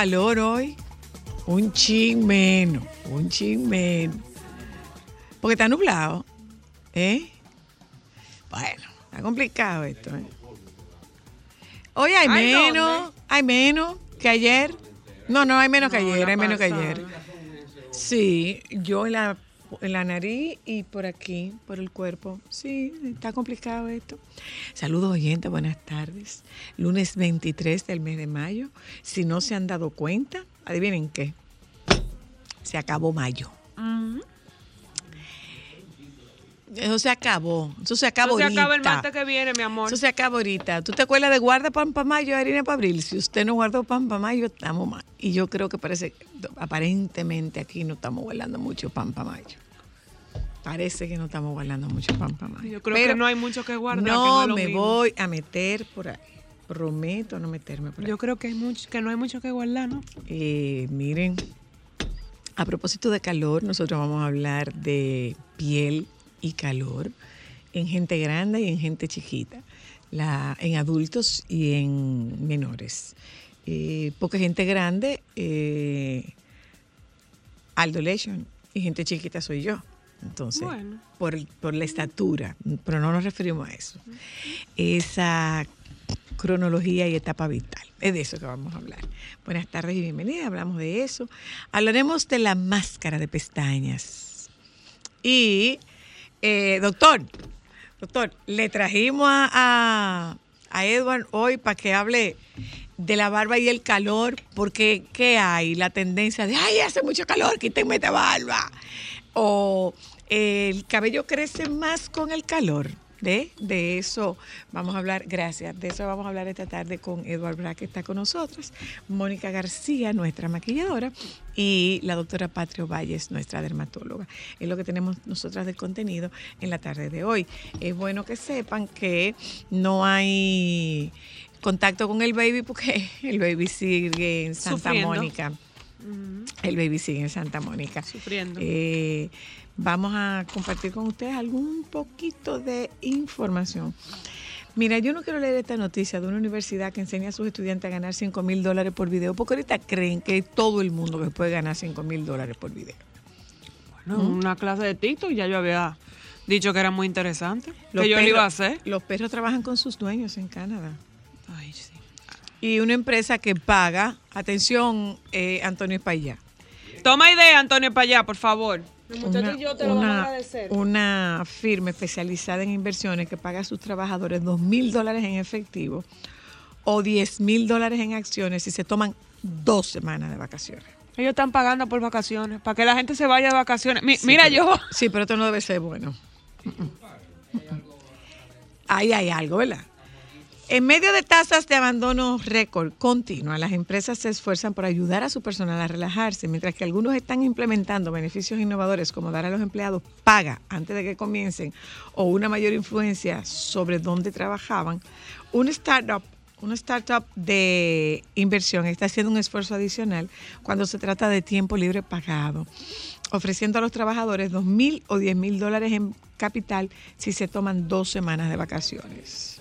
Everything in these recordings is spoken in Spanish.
Calor hoy. Un chin menos. Un chin menos. Porque está nublado. ¿Eh? Bueno, está complicado esto. ¿eh? Hoy hay ¿Hay menos. Hay menos que ayer. No, no, hay menos que ayer. Hay menos que ayer. Sí, yo en la, en la nariz y por aquí, por el cuerpo. Sí, está complicado esto. Saludos oyentes, buenas tardes. Lunes 23 del mes de mayo. Si no se han dado cuenta, adivinen qué. Se acabó mayo. Eso se acabó. Eso se acabó Eso se acaba el ahorita. martes que viene, mi amor. Eso se acaba ahorita. ¿Tú te acuerdas de guarda pan para mayo, harina para abril? Si usted no guardó pan para mayo, estamos mal. Y yo creo que parece, aparentemente aquí no estamos guardando mucho pan para mayo. Parece que no estamos guardando mucho pan para mayo. Yo creo Pero que no hay mucho que guardar. que No, me mismo. voy a meter por ahí. Prometo no meterme por ahí. Yo creo que, hay mucho, que no hay mucho que guardar, ¿no? Eh, miren, a propósito de calor, nosotros vamos a hablar de piel y calor en gente grande y en gente chiquita, la, en adultos y en menores. Eh, porque gente grande, eh, Aldo y gente chiquita soy yo. Entonces, Bueno. por, por la estatura, pero no nos referimos a eso. Esa cronología y etapa vital. Es de eso que vamos a hablar. Buenas tardes y bienvenidas. Hablamos de eso. Hablaremos de la máscara de pestañas. Y, eh, doctor, doctor, le trajimos a, a, a Edward hoy para que hable de la barba y el calor, porque ¿qué hay? La tendencia de, ay, hace mucho calor, quítenme esta barba. O eh, el cabello crece más con el calor. De, de eso vamos a hablar, gracias, de eso vamos a hablar esta tarde con Edward Bra, que está con nosotros, Mónica García, nuestra maquilladora, y la doctora Patrio Valles, nuestra dermatóloga. Es lo que tenemos nosotras del contenido en la tarde de hoy. Es bueno que sepan que no hay contacto con el baby porque el baby sigue en Santa El baby sigue en Santa Mónica. Sufriendo. Eh, vamos a compartir con ustedes algún poquito de información. Mira, yo no quiero leer esta noticia de una universidad que enseña a sus estudiantes a ganar 5 mil dólares por video, porque ahorita creen que todo el mundo que puede ganar 5 mil dólares por video. Bueno, una clase de TikTok ya yo había dicho que era muy interesante. Los que yo lo iba a perros- hacer. Los perros trabajan con sus dueños en Canadá. Ay, sí. Y una empresa que paga, atención, eh, Antonio Espaillá. Toma idea, Antonio, para allá, por favor. una, una- una firma especializada en inversiones que paga a sus trabajadores dos mil dólares en efectivo o 10 mil dólares en acciones si se toman dos semanas de vacaciones. Ellos están pagando por vacaciones, para que la gente se vaya de vacaciones. Mi- Sí, mira, pero- yo. Sí, pero esto no debe ser bueno. Mm, mm. Ahí hay algo, ¿verdad? En medio de tasas de abandono récord continua, las empresas se esfuerzan por ayudar a su personal a relajarse, mientras que algunos están implementando beneficios innovadores como dar a los empleados paga antes de que comiencen o una mayor influencia sobre dónde trabajaban. Un startup, una startup de inversión está haciendo un esfuerzo adicional cuando se trata de tiempo libre pagado, ofreciendo a los trabajadores dos mil o diez mil dólares en capital si se toman dos semanas de vacaciones.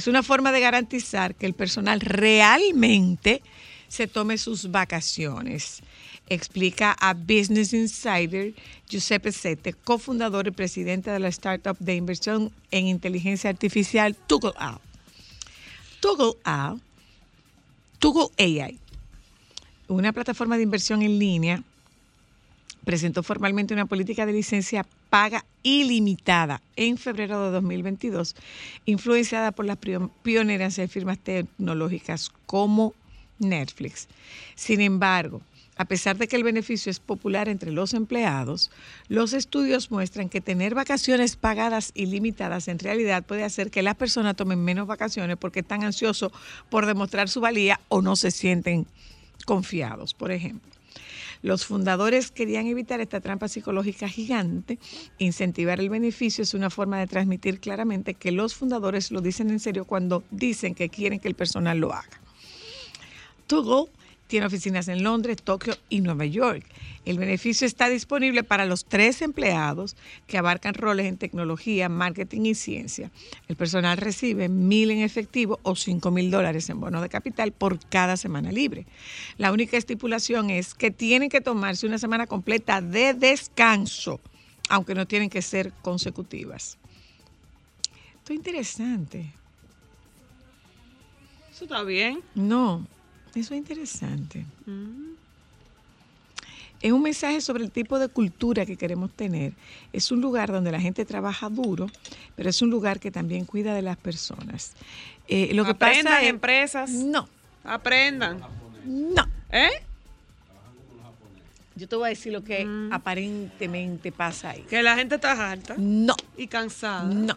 Es una forma de garantizar que el personal realmente se tome sus vacaciones. Explica a Business Insider Giuseppe Sette, cofundador y presidente de la startup de inversión en inteligencia artificial Toggle AI, Toggle AI, una plataforma de inversión en línea presentó formalmente una política de licencia paga ilimitada en febrero de 2022, influenciada por las pioneras de firmas tecnológicas como Netflix. Sin embargo, a pesar de que el beneficio es popular entre los empleados, los estudios muestran que tener vacaciones pagadas ilimitadas en realidad puede hacer que las personas tomen menos vacaciones porque están ansiosos por demostrar su valía o no se sienten confiados, por ejemplo. Los fundadores querían evitar esta trampa psicológica gigante. Incentivar el beneficio es una forma de transmitir claramente que los fundadores lo dicen en serio cuando dicen que quieren que el personal lo haga. Toggle tiene oficinas en Londres, Tokio y Nueva York. El beneficio está disponible para los tres empleados que abarcan roles en tecnología, marketing y ciencia. El personal recibe mil en efectivo o cinco mil dólares en bono de capital por cada semana libre. La única estipulación es que tienen que tomarse una semana completa de descanso, aunque no tienen que ser consecutivas. Esto es interesante. Eso está bien. No, eso es interesante. Es un mensaje sobre el tipo de cultura que queremos tener. Es un lugar donde la gente trabaja duro, pero es un lugar que también cuida de las personas. Eh, lo que Aprendan pasa es, empresas. no, Aprendan. no. ¿Eh? Yo te voy a decir lo que aparentemente pasa ahí. Que la gente está harta No, y cansada. no.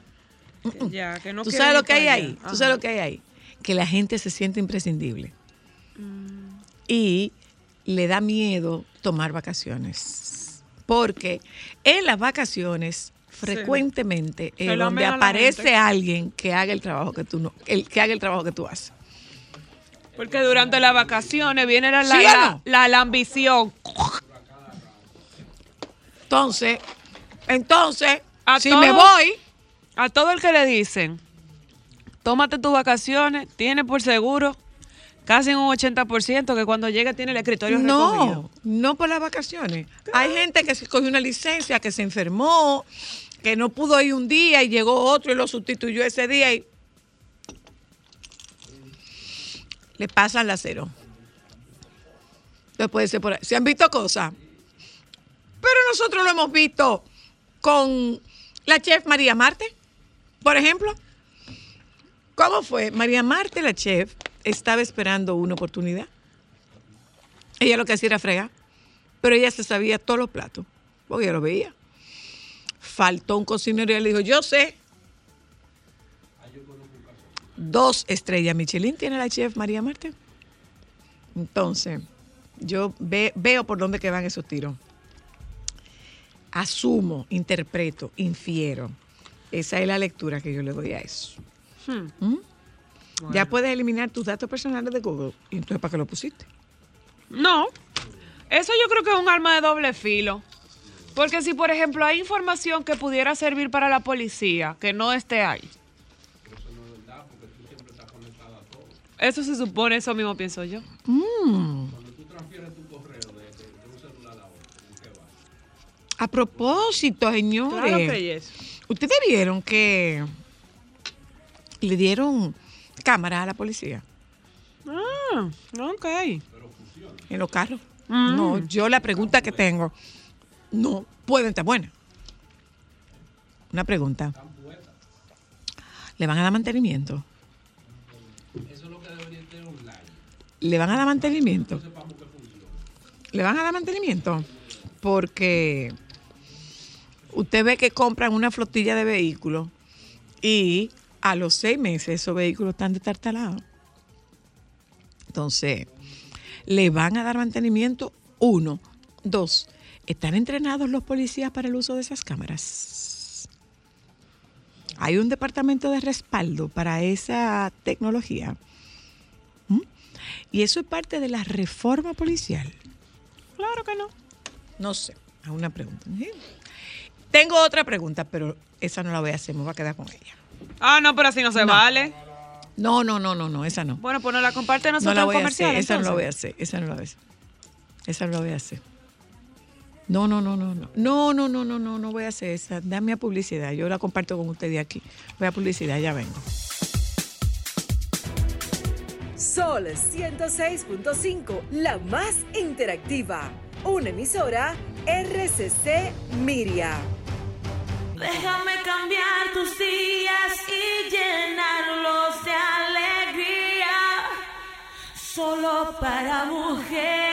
Ya, que no ¿Tú sabes lo que hay ahí? ¿Tú sabes lo que hay ahí? Que la gente se siente imprescindible. Mm. Y le da miedo tomar vacaciones. Porque en las vacaciones frecuentemente es Se lo donde aparece alguien que haga el trabajo que tú no, el, que haga el trabajo que tú haces. Porque durante las vacaciones viene la, la, ¿Sí la- no? la- la ambición. Entonces, entonces, A si todo- me voy, A todo el que le dicen, tómate tus vacaciones, tiene por seguro casi un 80% que cuando llegue tiene el escritorio recogido. no, no por las vacaciones. Hay gente que se cogió una licencia, que se enfermó, que no pudo ir un día y llegó otro y lo sustituyó ese día y le pasan la cero. Entonces puede ser por ahí. Se han visto cosas. Pero nosotros lo hemos visto con la chef María Marte, por ejemplo. ¿Cómo fue? María Marte, la chef, estaba esperando una oportunidad. Ella lo que hacía era fregar, pero ella se sabía todos los platos, porque ella lo veía. Faltó un cocinero y ella le dijo, yo sé. Dos estrellas Michelin tiene la chef María Marte. Entonces, yo ve- veo por dónde que van esos tiros. Asumo, interpreto, infiero. Esa es la lectura que yo le doy a eso. Hmm. ¿Mm? Ya puedes eliminar tus datos personales de Google. ¿Y entonces para qué lo pusiste? No, eso yo creo que es un arma de doble filo. Porque si, por ejemplo, hay información que pudiera servir para la policía, que no esté ahí. Eso se supone, eso mismo pienso yo. A propósito, señores. Claro que es. Ustedes vieron que le dieron cámara a la policía Ah, ok. en los carros. Mm. No, yo la pregunta que tengo, no pueden estar buenas. Una pregunta. ¿Le van a dar mantenimiento? ¿Le van a dar mantenimiento? ¿Le van a dar mantenimiento? Porque usted ve que compran una flotilla de vehículos y a los seis meses esos vehículos están destartalados. Entonces, le van a dar mantenimiento, uno. Dos, ¿están entrenados los policías para el uso de esas cámaras? Hay un departamento de respaldo para esa tecnología. ¿Mm? Y eso es parte de la reforma policial. Claro que no. No sé, a una pregunta. ¿sí? Tengo otra pregunta, pero esa no la voy a hacer, me voy a quedar con ella. Ah, no, pero así no se No. vale. No, no, no, no, no, esa no. Bueno, pues no la comparte No nosotros la en voy a comercial. hacer, esa no la voy a hacer, esa no la voy a hacer. Esa no la voy a hacer. No, no, no, no, no. No, no, no, no, no, no voy a hacer esa. Dame a publicidad. Yo la comparto con ustedes aquí. Voy a publicidad, ya vengo. Sol 106.5, la más interactiva. Una emisora RCC Miria. Déjame cambiar tus días y llenarlos de alegría. Solo para mujeres.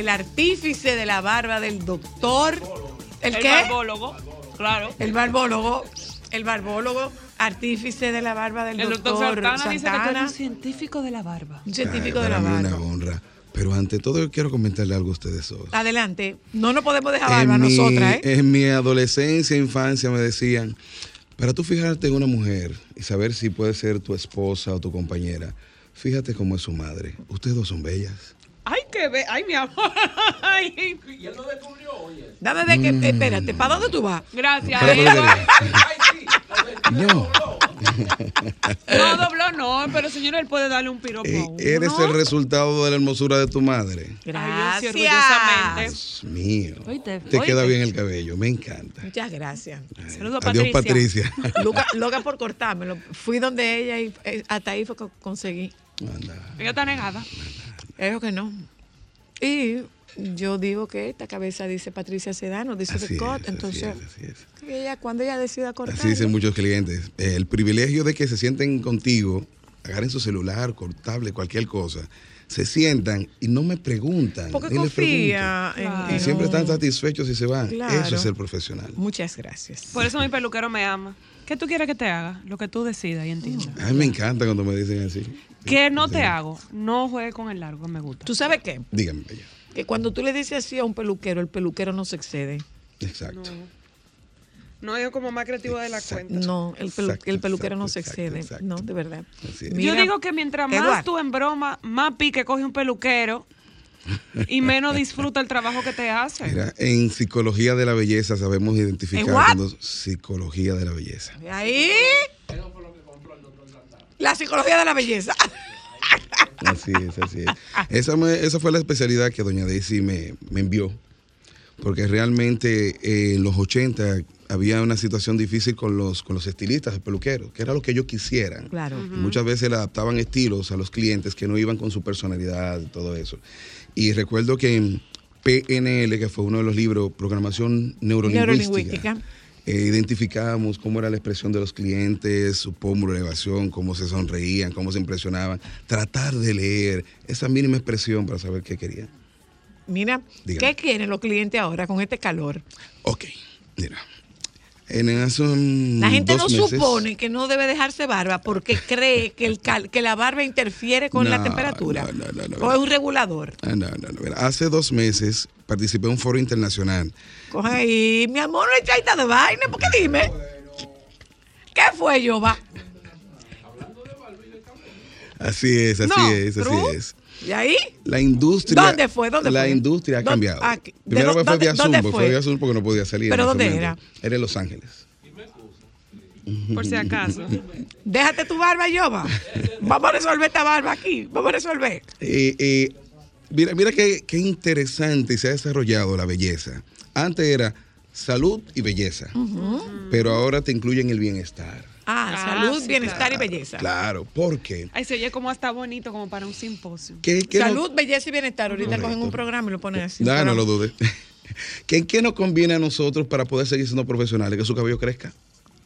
El, artífice de la barba del doctor. ¿El, El qué? barbólogo. Claro. El barbólogo. El barbólogo, artífice de la barba del El doctor doctor, Santana, dice que tú Santana, eres un científico de la barba. un científico Ay, de la barba. una honra. Pero ante todo yo quiero comentarle algo a ustedes dos. Adelante. No nos podemos dejar barba en, mi, nosotras, ¿eh? en mi adolescencia, infancia me decían, para tú fijarte en una mujer y saber si puede ser tu esposa o tu compañera, fíjate cómo es su madre. Ustedes dos son bellas. Ay, qué ve. Ay, mi amor. Ay. Dame ver que, Mm. espérate, ¿para dónde tú vas? Gracias. Eva. espera, No, No dobló, no, pero señor, él puede darle un piropo eh, a uno. eres el resultado de la hermosura de tu madre. Ay, sí, Gracias. orgullosamente. Dios mío. Te queda bien el cabello, me encanta. Muchas gracias. Saludos a Adiós, Patricia. Patricia. Loca, loca por cortármelo. Fui donde ella y eh, hasta ahí fue que conseguí. Anda. Ella está negada. Eso que no. Y yo digo que esta cabeza dice Patricia Sedano, dice Así es, así entonces es, así es. que ella cuando ella decida cortar. Así dicen muchos clientes. Eh, El privilegio de que se sienten contigo, agarren su celular, cortable, cualquier cosa, se sientan y no me preguntan. porque ni les confía en, Claro. Y siempre están satisfechos y se van. Claro. Eso es ser profesional. Muchas gracias. Por eso mi peluquero me ama. ¿Qué tú quieres que te haga? Lo que tú decidas y entiendas. A mí me encanta cuando me dicen así. ¿Qué no te Sí. hago? No juegue con el largo, me gusta. ¿Tú sabes qué? Dígame, bella. Que cuando tú le dices así a un peluquero, el peluquero no se excede. Exacto. No es como más creativo de la cuenta. No, el, pelu- Exacto, el peluquero no se excede. exacto. No, de verdad. Yo digo que mientras más Eduard. tú en broma, más pique coge un peluquero y menos disfruta el trabajo que te hace. Mira, en psicología de la belleza sabemos identificar psicología de la belleza. Ahí. La psicología de la belleza. Así es, así es. Esa, me- esa fue la especialidad que doña Daisy me, me envió, porque realmente eh, en los 80 había una situación difícil con los, con los estilistas, los peluqueros, que era lo que ellos quisieran. Claro. Y Muchas veces le adaptaban estilos a los clientes que no iban con su personalidad y todo eso. Y recuerdo que en PNL, que fue uno de los libros, Programación Neurolingüística, Neurolingüística. eh, identificábamos cómo era la expresión de los clientes, su pómulo elevación, cómo se sonreían, cómo se impresionaban. Tratar de leer esa mínima expresión para saber qué querían. Mira, Dígame. ¿qué quieren los clientes ahora con este calor? Ok, mira. En La gente no meses- supone que no debe dejarse barba porque cree que, el cal- que la barba interfiere con la temperatura. no, no, o es un regulador. Ah, hace dos meses participé en un foro internacional. Coge ahí, mi amor, no echáis de vaina, porque dime. ¿Qué fue, Yoba? Así es, así es, así es. ¿Y ahí? La industria. ¿Dónde fue? ¿Dónde la fue? industria ha ¿Dónde- cambiado. aquí? ¿De Primero fue dónde- vía Zoom, fue fue? vía Zoom porque no podía salir. ¿Pero dónde momento. Era en Los Ángeles. Por si acaso. Déjate tu barba, Yoba. Vamos a resolver esta barba aquí. Vamos a resolver. Eh, eh, mira, mira qué, qué interesante se ha desarrollado la belleza. Antes era salud y belleza, pero ahora te incluyen el bienestar. Ah, Ah, salud, sí, bienestar y belleza. Claro, porque Ay, se oye como hasta bonito, como para un simposio. ¿qué, qué no- Salud, belleza y bienestar. Ahorita Correcto. cogen un programa y lo ponen así. No, no lo dudes. ¿Qué, ¿Qué nos conviene a nosotros para poder seguir siendo profesionales? Que su cabello crezca.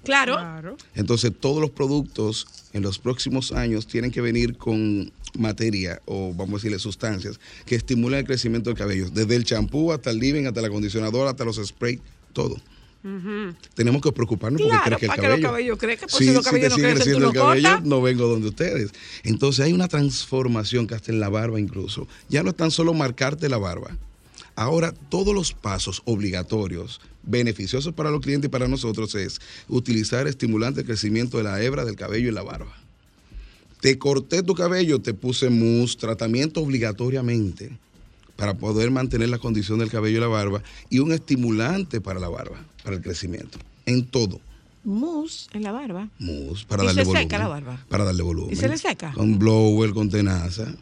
Claro. Claro. Entonces, todos los productos en los próximos años tienen que venir con materia o vamos a decirle sustancias que estimulen el crecimiento del cabello. Desde el champú hasta el living, hasta el acondicionador, hasta los sprays, todo. Tenemos que preocuparnos Claro, porque crezca el para que cabello. los cabellos crezcan, pues Sí, si los te no sigue crecen, creciendo el cabello, no vengo donde ustedes. Entonces hay una transformación que hasta en la barba incluso. Ya no es tan solo marcarte la barba. Ahora todos los pasos obligatorios, beneficiosos para los clientes y para nosotros es utilizar estimulante de crecimiento de la hebra del cabello y la barba. Te corté tu cabello, te puse mousse, tratamiento obligatoriamente para poder mantener la condición del cabello y la barba y un estimulante para la barba, para el crecimiento, en todo. Mousse en la barba. Mousse para ¿Y darle se volumen. seca la barba? Para darle volumen. ¿Y se le seca? Con blower, con tenaza.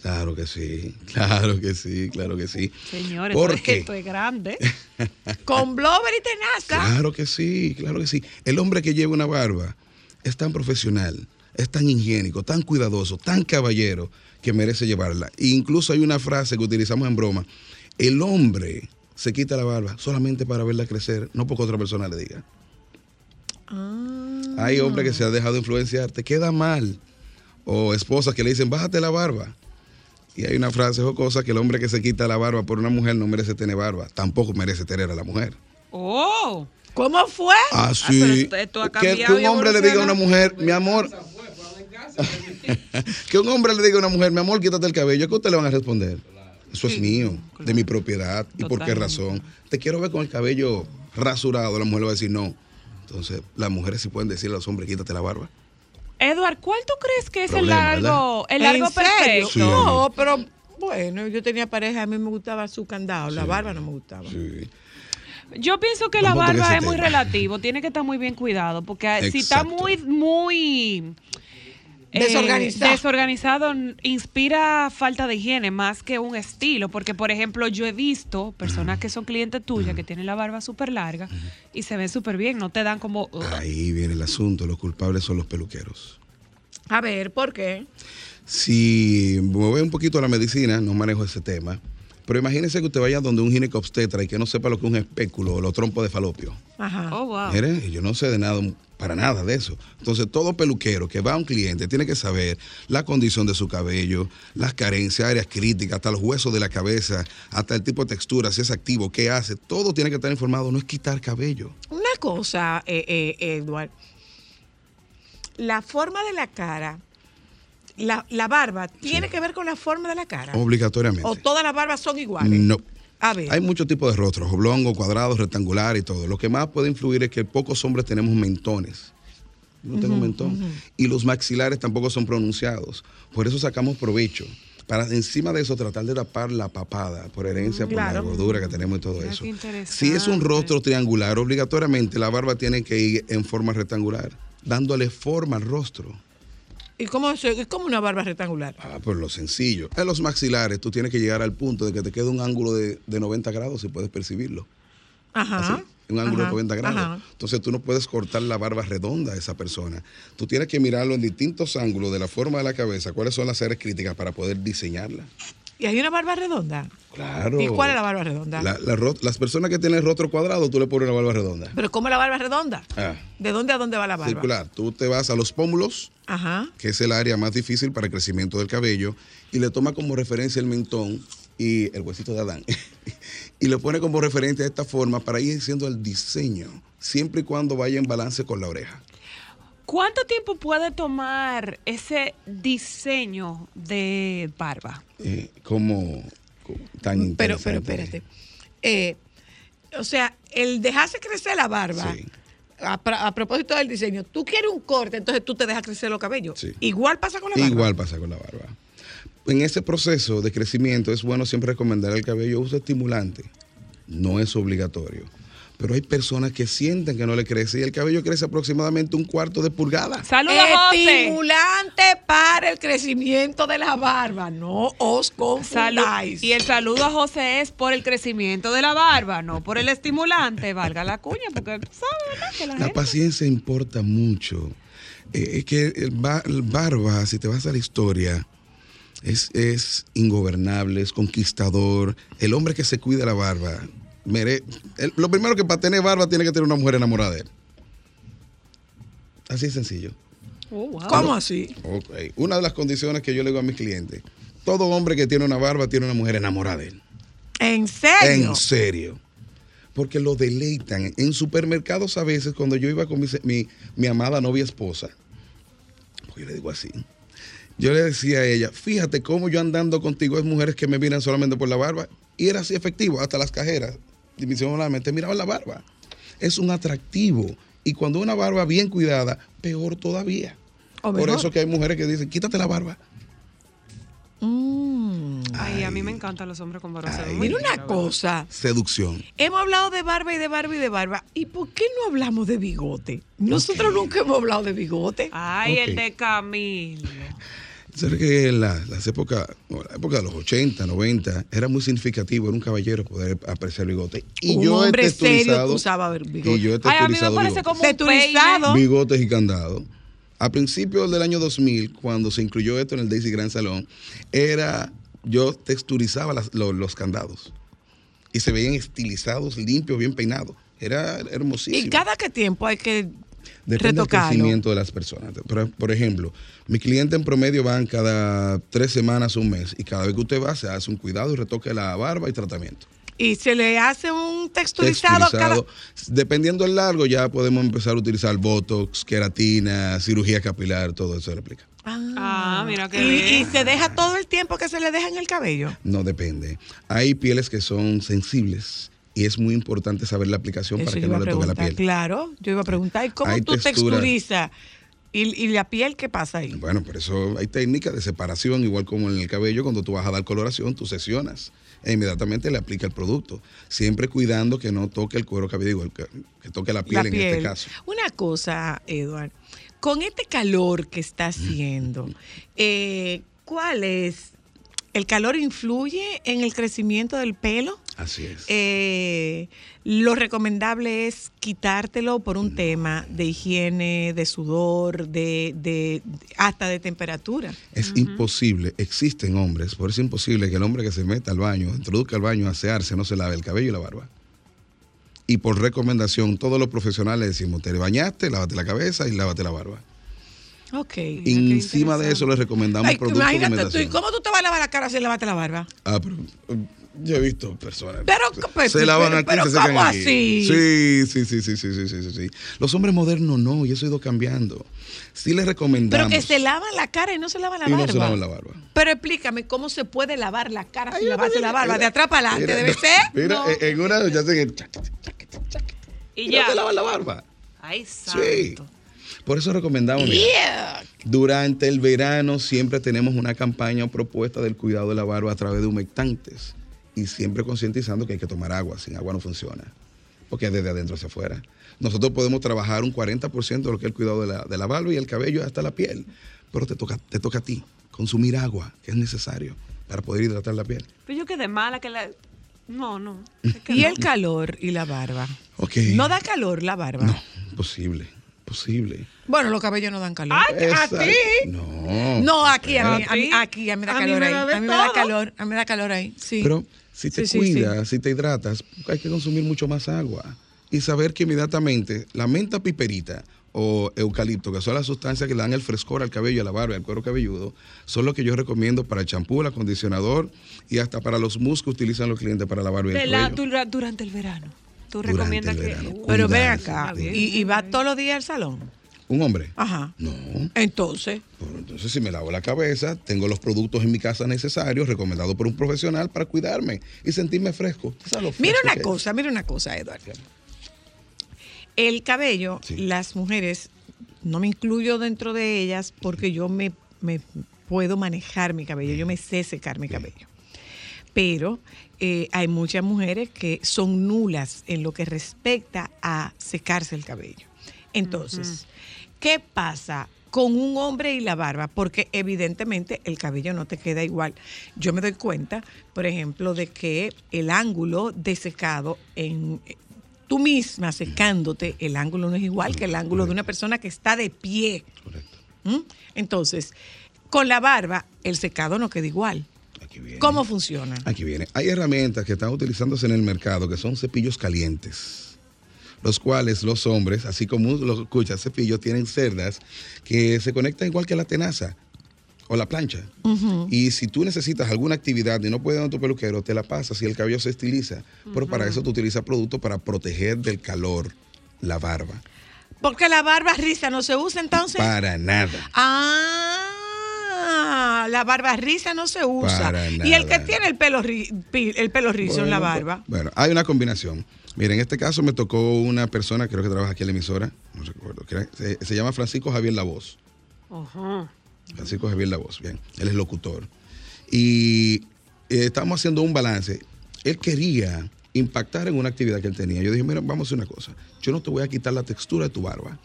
Claro que sí, claro que sí, claro que sí. Señores, ¿Por esto, qué? esto es grande. Con blower y tenaza. Claro que sí, claro que sí. El hombre que lleva una barba es tan profesional, es tan higiénico, tan cuidadoso, tan caballero que merece llevarla. E incluso hay una frase que utilizamos en broma. El hombre se quita la barba solamente para verla crecer, no porque otra persona le diga. Ah. Hay hombres que se han dejado influenciar, te queda mal. O esposas que le dicen, bájate la barba. Y hay una frase jocosa que el hombre que se quita la barba por una mujer no merece tener barba, tampoco merece tener a la mujer. Oh. ¿Cómo fue? Así. esto ha que, que cambiado un hombre le diga a una mujer, mi amor. que un hombre le diga a una mujer, mi amor, quítate el cabello. ¿Qué usted le van a responder? Eso es mío, de mi propiedad. ¿Y por qué razón? Te quiero ver con el cabello rasurado. La mujer le va a decir no. Entonces, las mujeres sí pueden decirle a los hombres, quítate la barba. Edward, ¿cuál tú crees que es Problema, el largo, el largo perfecto? Sí. No, pero bueno, yo tenía pareja, a mí me gustaba su candado, la barba no me gustaba. Sí. Yo pienso que la barba es muy relativo, tiene que estar muy bien cuidado, porque si está Exacto. muy, eh, Desorganizado. desorganizado, inspira falta de higiene más que un estilo, porque por ejemplo yo he visto personas que son clientes tuyas que tienen la barba súper larga y se ven súper bien, no te dan como... "Ugh". Ahí viene el asunto. Los culpables son los peluqueros. A ver, ¿por qué? Si me voy un poquito a la medicina, no manejo ese tema. Pero imagínese que usted vaya donde un ginecobstetra y que no sepa lo que es un espéculo o los trompos de falopio. Ajá. Oh, wow. Mire, yo no sé de nada, para nada de eso. Entonces, todo peluquero que va a un cliente tiene que saber la condición de su cabello, las carencias, áreas críticas, hasta los huesos de la cabeza, hasta el tipo de textura, si es activo, qué hace. Todo tiene que estar informado, no es quitar cabello. Una cosa, eh, eh, Edward. La forma de la cara, la, la barba, ¿tiene que ver con la forma de la cara? Obligatoriamente. ¿O todas las barbas son iguales? No. A ver. Hay muchos tipos de rostros, oblongos, cuadrados, rectangulares y todo. Lo que más puede influir es que pocos hombres tenemos mentones. Yo no tengo mentón. Y los maxilares tampoco son pronunciados. Por eso sacamos provecho. Para encima de eso tratar de tapar la papada por herencia, por la gordura que tenemos y todo Mira eso. Si es un rostro triangular, obligatoriamente la barba tiene que ir en forma rectangular, dándole forma al rostro. ¿Y cómo es, como una barba rectangular? Ah, por lo sencillo. En los maxilares tú tienes que llegar al punto de que te quede un ángulo de, de 90 grados si puedes percibirlo. Ajá. Así, un ángulo ajá, de 90 grados. ajá. Entonces tú no puedes cortar la barba redonda a esa persona. Tú tienes que mirarlo en distintos ángulos de la forma de la cabeza, cuáles son las áreas críticas para poder diseñarla. ¿Y hay una barba redonda? Claro. ¿Y cuál es la barba redonda? La- la las personas que tienen el rostro cuadrado, tú le pones una barba redonda. ¿Pero cómo es la barba redonda? Ah, ¿De dónde a dónde va la barba? circular. Tú te vas a los pómulos, Ajá. que es el área más difícil para el crecimiento del cabello, y le toma como referencia el mentón y el huesito de Adán. y le pone como referencia de esta forma para ir haciendo el diseño, siempre y cuando vaya en balance con la oreja. ¿Cuánto tiempo puede tomar ese diseño de barba? Eh, como, tan Pero, pero interesante. espérate. Eh, o sea, el dejarse crecer la barba, Sí. a, pra- a propósito del diseño, tú quieres un corte, entonces tú te dejas crecer los cabellos. Sí. Igual pasa con la barba. Igual pasa con la barba. en ese proceso de crecimiento es bueno siempre recomendar el cabello uso estimulante. No es obligatorio. Pero hay personas que sienten que no le crece y el cabello crece aproximadamente un cuarto de pulgada. Saludos, José. Estimulante para el crecimiento de la barba. No os Salud. confundáis. Y el saludo a José es por el crecimiento de la barba, no por el estimulante, valga la cuña, porque sabe, ¿verdad? Que la La gente- paciencia importa mucho. Eh, es que el, ba- el barba, si te vas a la historia, es, es ingobernable, es conquistador. El hombre que se cuida la barba, mere- el- lo primero que para tener barba tiene que tener una mujer enamorada de él. Así de sencillo. Oh, wow. ¿Cómo así? Ok. Una de las condiciones que yo le digo a mis clientes, todo hombre que tiene una barba tiene una mujer enamorada de él. ¿En serio? En serio. Porque lo deleitan. En supermercados a veces, cuando yo iba con mi, mi, mi amada novia esposa, porque yo le digo así, yo le decía a ella, fíjate cómo yo andando contigo es mujeres que me miran solamente por la barba. Y era así efectivo, hasta las cajeras, dimensionalmente miraban la barba. Es un atractivo. Y cuando una barba bien cuidada, peor todavía. O Por mejor. eso que hay mujeres que dicen, quítate la barba. Mm. Ay, a mí me encantan los hombres con barba. Mira una cosa. Seducción. Hemos hablado de barba y de barba y de barba. ¿Y por qué no hablamos de bigote? Nosotros nunca hemos hablado de bigote. Ay, el de Camilo. ¿Sabes que en la- las épocas, bueno, la época de los 80, 90, era muy significativo, era un caballero poder apreciar el bigote. Y Un yo he hombre serio que usaba bigote. Y yo he Ay, a mí me texturizado parece bigotes. como un bigotes y candados. A principios del año 2000, cuando se incluyó esto en el Daisy Gran Salón, era yo texturizaba las- lo- los candados y se veían estilizados, limpios, bien peinados. Era hermosísimo. ¿Y cada qué tiempo hay que Depende del retocarlo? crecimiento de las personas. Por, por ejemplo, mi cliente en promedio van cada tres semanas, un mes, y cada vez que usted va se hace un cuidado y retoque la barba y tratamiento. Y se le hace un texturizado, Texturizado. cada... Dependiendo del largo, ya podemos empezar a utilizar botox, queratina, cirugía capilar, todo eso se le aplica. Ah, mira qué y, bien. y se deja todo el tiempo que se le deja en el cabello. No depende. Hay pieles que son sensibles y es muy importante saber la aplicación Eso para que no le toque la piel. Claro, yo iba a preguntar, ¿y cómo Hay tú textura. texturizas? ¿Y, y la piel qué pasa ahí? Bueno, por eso hay técnicas de separación, igual como en el cabello, cuando tú vas a dar coloración, tú sesionas e inmediatamente le aplica el producto, siempre cuidando que no toque el cuero cabelludo, que, que toque la piel la en este caso. Una cosa, Eduard, con este calor que está haciendo, eh, ¿cuál es? ¿El calor influye en el crecimiento del pelo? Así es. Eh, lo recomendable es quitártelo por un tema de higiene, de sudor, de, de- hasta de temperatura. Es imposible, existen hombres, por eso es imposible que el hombre que se meta al baño, introduzca al baño a asearse, no se lave el cabello y la barba. Y por recomendación, todos los profesionales decimos, te bañaste, lávate la cabeza y lávate la barba. Ok. Encima de eso les recomendamos Ay, productos imagínate, de ¿cómo tú te vas a lavar la cara si lavaste la barba? Ah, pero eh, yo he visto personas. Pero, pues, pero se lavan aquí, pero, se ¿cómo así? Sí, sí, sí, sí, sí, sí, sí, sí. Los hombres modernos no, y eso ha ido cambiando. Sí les recomendamos. Pero que se lavan la cara y no se lavan la barba. no se lavan la barba. Pero explícame, ¿cómo se puede lavar la cara Ay, si lavarse la barba? De atrás para adelante, debe ser. Mira, en una ya se... Y, y ya. no se lavan la barba. Ay, santo. Sí. Por eso recomendamos. mira, Yeah. Durante el verano siempre tenemos una campaña o propuesta del cuidado de la barba a través de humectantes y siempre concientizando que hay que tomar agua, sin agua no funciona, porque es desde adentro hacia afuera. Nosotros podemos trabajar un 40% de lo que es el cuidado de la, de la barba y el cabello hasta la piel, pero te toca, te toca a ti consumir agua, que es necesario para poder hidratar la piel. Pero yo quedé mala que la. No, no. es que Y no. el calor y la barba. Ok. ¿No da calor la barba? No, posible, posible. Bueno, los cabellos no dan calor. Ay, ¿a Exacto. ti? No. no, aquí a mí, aquí a mí me da calor ahí. A mí me da calor, a mí me da calor ahí. Sí. Pero si te Sí, sí, cuidas, si te hidratas, hay que consumir mucho más agua. Y saber que inmediatamente la menta piperita o eucalipto, que son las sustancias que le dan el frescor al cabello, a la barba y al cuero cabelludo, son lo que yo recomiendo para el champú, el acondicionador y hasta para los mousse que utilizan los clientes para la barba y el cabello. dura- durante el verano. Tú recomiendas que. verano. Pero cuidarse. acá. Y, y va todos los días al salón. ¿Un hombre? Ajá. No. Entonces, Pero entonces, si me lavo la cabeza, tengo los productos en mi casa necesarios, recomendados por un profesional para cuidarme y sentirme fresco. ¿Tú sabes lo mira fresco una es? cosa, mira una cosa, Eduardo. El cabello, Sí. las mujeres, no me incluyo dentro de ellas porque yo me, me puedo manejar mi cabello, yo me sé secar mi cabello. Pero eh, hay muchas mujeres que son nulas en lo que respecta a secarse el cabello. Entonces, ¿qué pasa con un hombre y la barba? Porque evidentemente el cabello no te queda igual. Yo me doy cuenta, por ejemplo, de que el ángulo de secado en tú misma secándote, el ángulo no es igual que el ángulo de una persona que está de pie. Correcto. ¿Mm? Entonces, con la barba, el secado no queda igual. Aquí viene. ¿Cómo funciona? Aquí viene. Hay herramientas que están utilizándose en el mercado que son cepillos calientes, los cuales los hombres, así como lo escuchas, cepillos, tienen cerdas que se conectan igual que la tenaza o la plancha. Y si tú necesitas alguna actividad y no puedes ir a tu peluquero, te la pasas y el cabello se estiliza. Pero para eso tú utilizas productos para proteger del calor la barba. Porque la barba risa no se usa entonces. Para nada. Ah, la barba risa no se usa. Para Y el que tiene el pelo, el pelo rizo en la barba. Bueno, hay una combinación. Mira, en este caso me tocó una persona, creo que trabaja aquí en la emisora, no recuerdo, se, se llama Francisco Javier La Voz. Francisco Javier La Voz, bien, él es locutor. Y eh, estamos haciendo un balance. Él quería impactar en una actividad que él tenía. Yo dije, mira, vamos a hacer una cosa. Yo no te voy a quitar la textura de tu barba.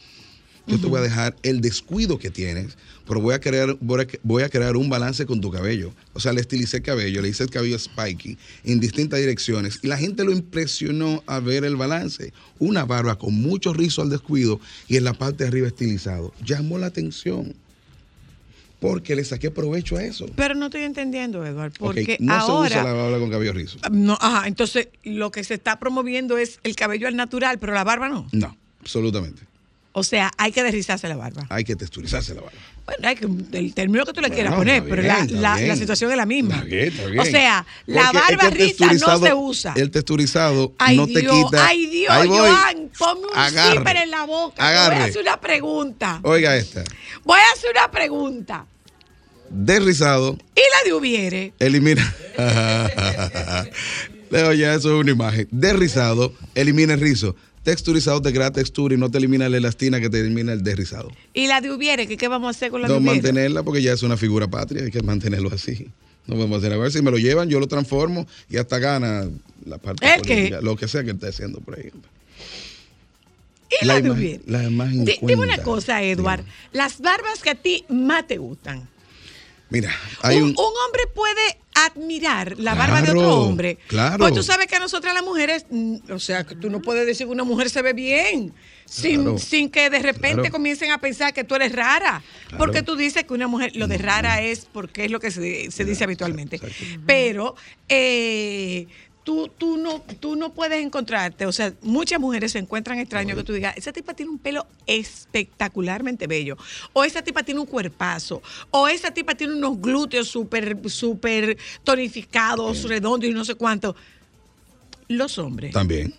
Yo te voy a dejar el descuido que tienes, pero voy a crear, voy a, crear un balance con tu cabello. O sea, le estilicé el cabello, le hice el cabello spiky en distintas direcciones y la gente lo impresionó a ver el balance. Una barba con mucho rizo al descuido y en la parte de arriba estilizado. Llamó la atención porque le saqué provecho a eso. Pero no estoy entendiendo, Eduardo, porque no se usa la barba con cabello rizo. No, ajá, entonces lo que se está promoviendo es el cabello al natural, pero la barba no. No, absolutamente. O sea, hay que derrizarse la barba. Hay que texturizarse la barba. Bueno, hay que, el término que tú le Bueno, quieras poner, pero la, la- situación es la misma. Está bien, está bien. O sea, la Porque barba risa no se usa. El texturizado Ay, no te Dios, quita. ay, Dios, Ahí voy. Joan, ponme un Agarre. zipper en la boca. Agarre. Voy a hacer una pregunta. Oiga esta. Voy a hacer una pregunta. Desrizado, ¿Y la de hubiere? elimina. Oye, eso es una imagen. Desrizado, elimina el rizo. Texturizado te crea textura y no te elimina la elastina que te elimina el desrizado. ¿Y la de hubiere? ¿Qué, qué vamos a hacer con la No de hubiere? mantenerla porque ya es una figura patria, hay que mantenerlo así. No podemos hacer a ver si me lo llevan, yo lo transformo y hasta gana la parte ¿El qué? política, lo que sea que esté haciendo por ahí. ¿Y la, La de imagen- la imagen Di- Dime una cosa, Edward. Dígame. Las barbas que a ti más te gustan. Mira, hay un, un, un hombre puede admirar la barba de otro hombre. claro. Pues tú sabes que a nosotras las mujeres, mm, o sea, que tú no puedes decir que una mujer se ve bien sin, Claro. sin que de repente comiencen a pensar que tú eres rara. Porque tú dices que una mujer, lo de rara es porque es lo que se, se dice habitualmente. Pero eh, tú, tú, no, tú no puedes encontrarte, o sea, muchas mujeres se encuentran extraño que tú digas, esa tipa tiene un pelo espectacularmente bello, o esa tipa tiene un cuerpazo, o esa tipa tiene unos glúteos súper, súper tonificados, redondos y no sé cuánto. Los hombres, también.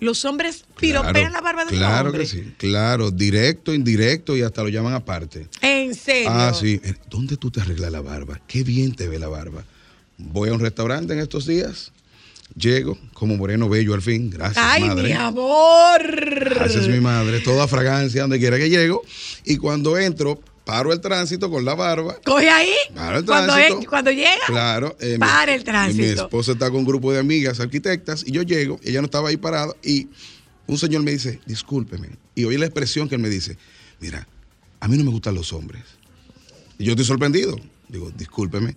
los hombres Claro, piropean la barba de los Claro hombres. que sí, claro, directo, indirecto y hasta lo llaman aparte. En serio. Ah, sí. Eh, ¿Dónde tú te arreglas la barba? Qué bien te ve la barba. Voy a un restaurante en estos días, llego como moreno bello al fin, gracias Ay, madre. mi amor. Gracias mi madre, toda fragancia donde quiera que llego y cuando entro paro el tránsito con la barba. Coge ahí. Paro el cuando, tránsito. cuando llega. Claro. eh, mi- Para el y tránsito. Mi esposa está con un grupo de amigas arquitectas y yo llego, ella no estaba ahí parada y un señor me dice, discúlpeme. Y oí la expresión que él me dice, mira, a mí no me gustan los hombres. Y yo estoy sorprendido. Digo, discúlpeme,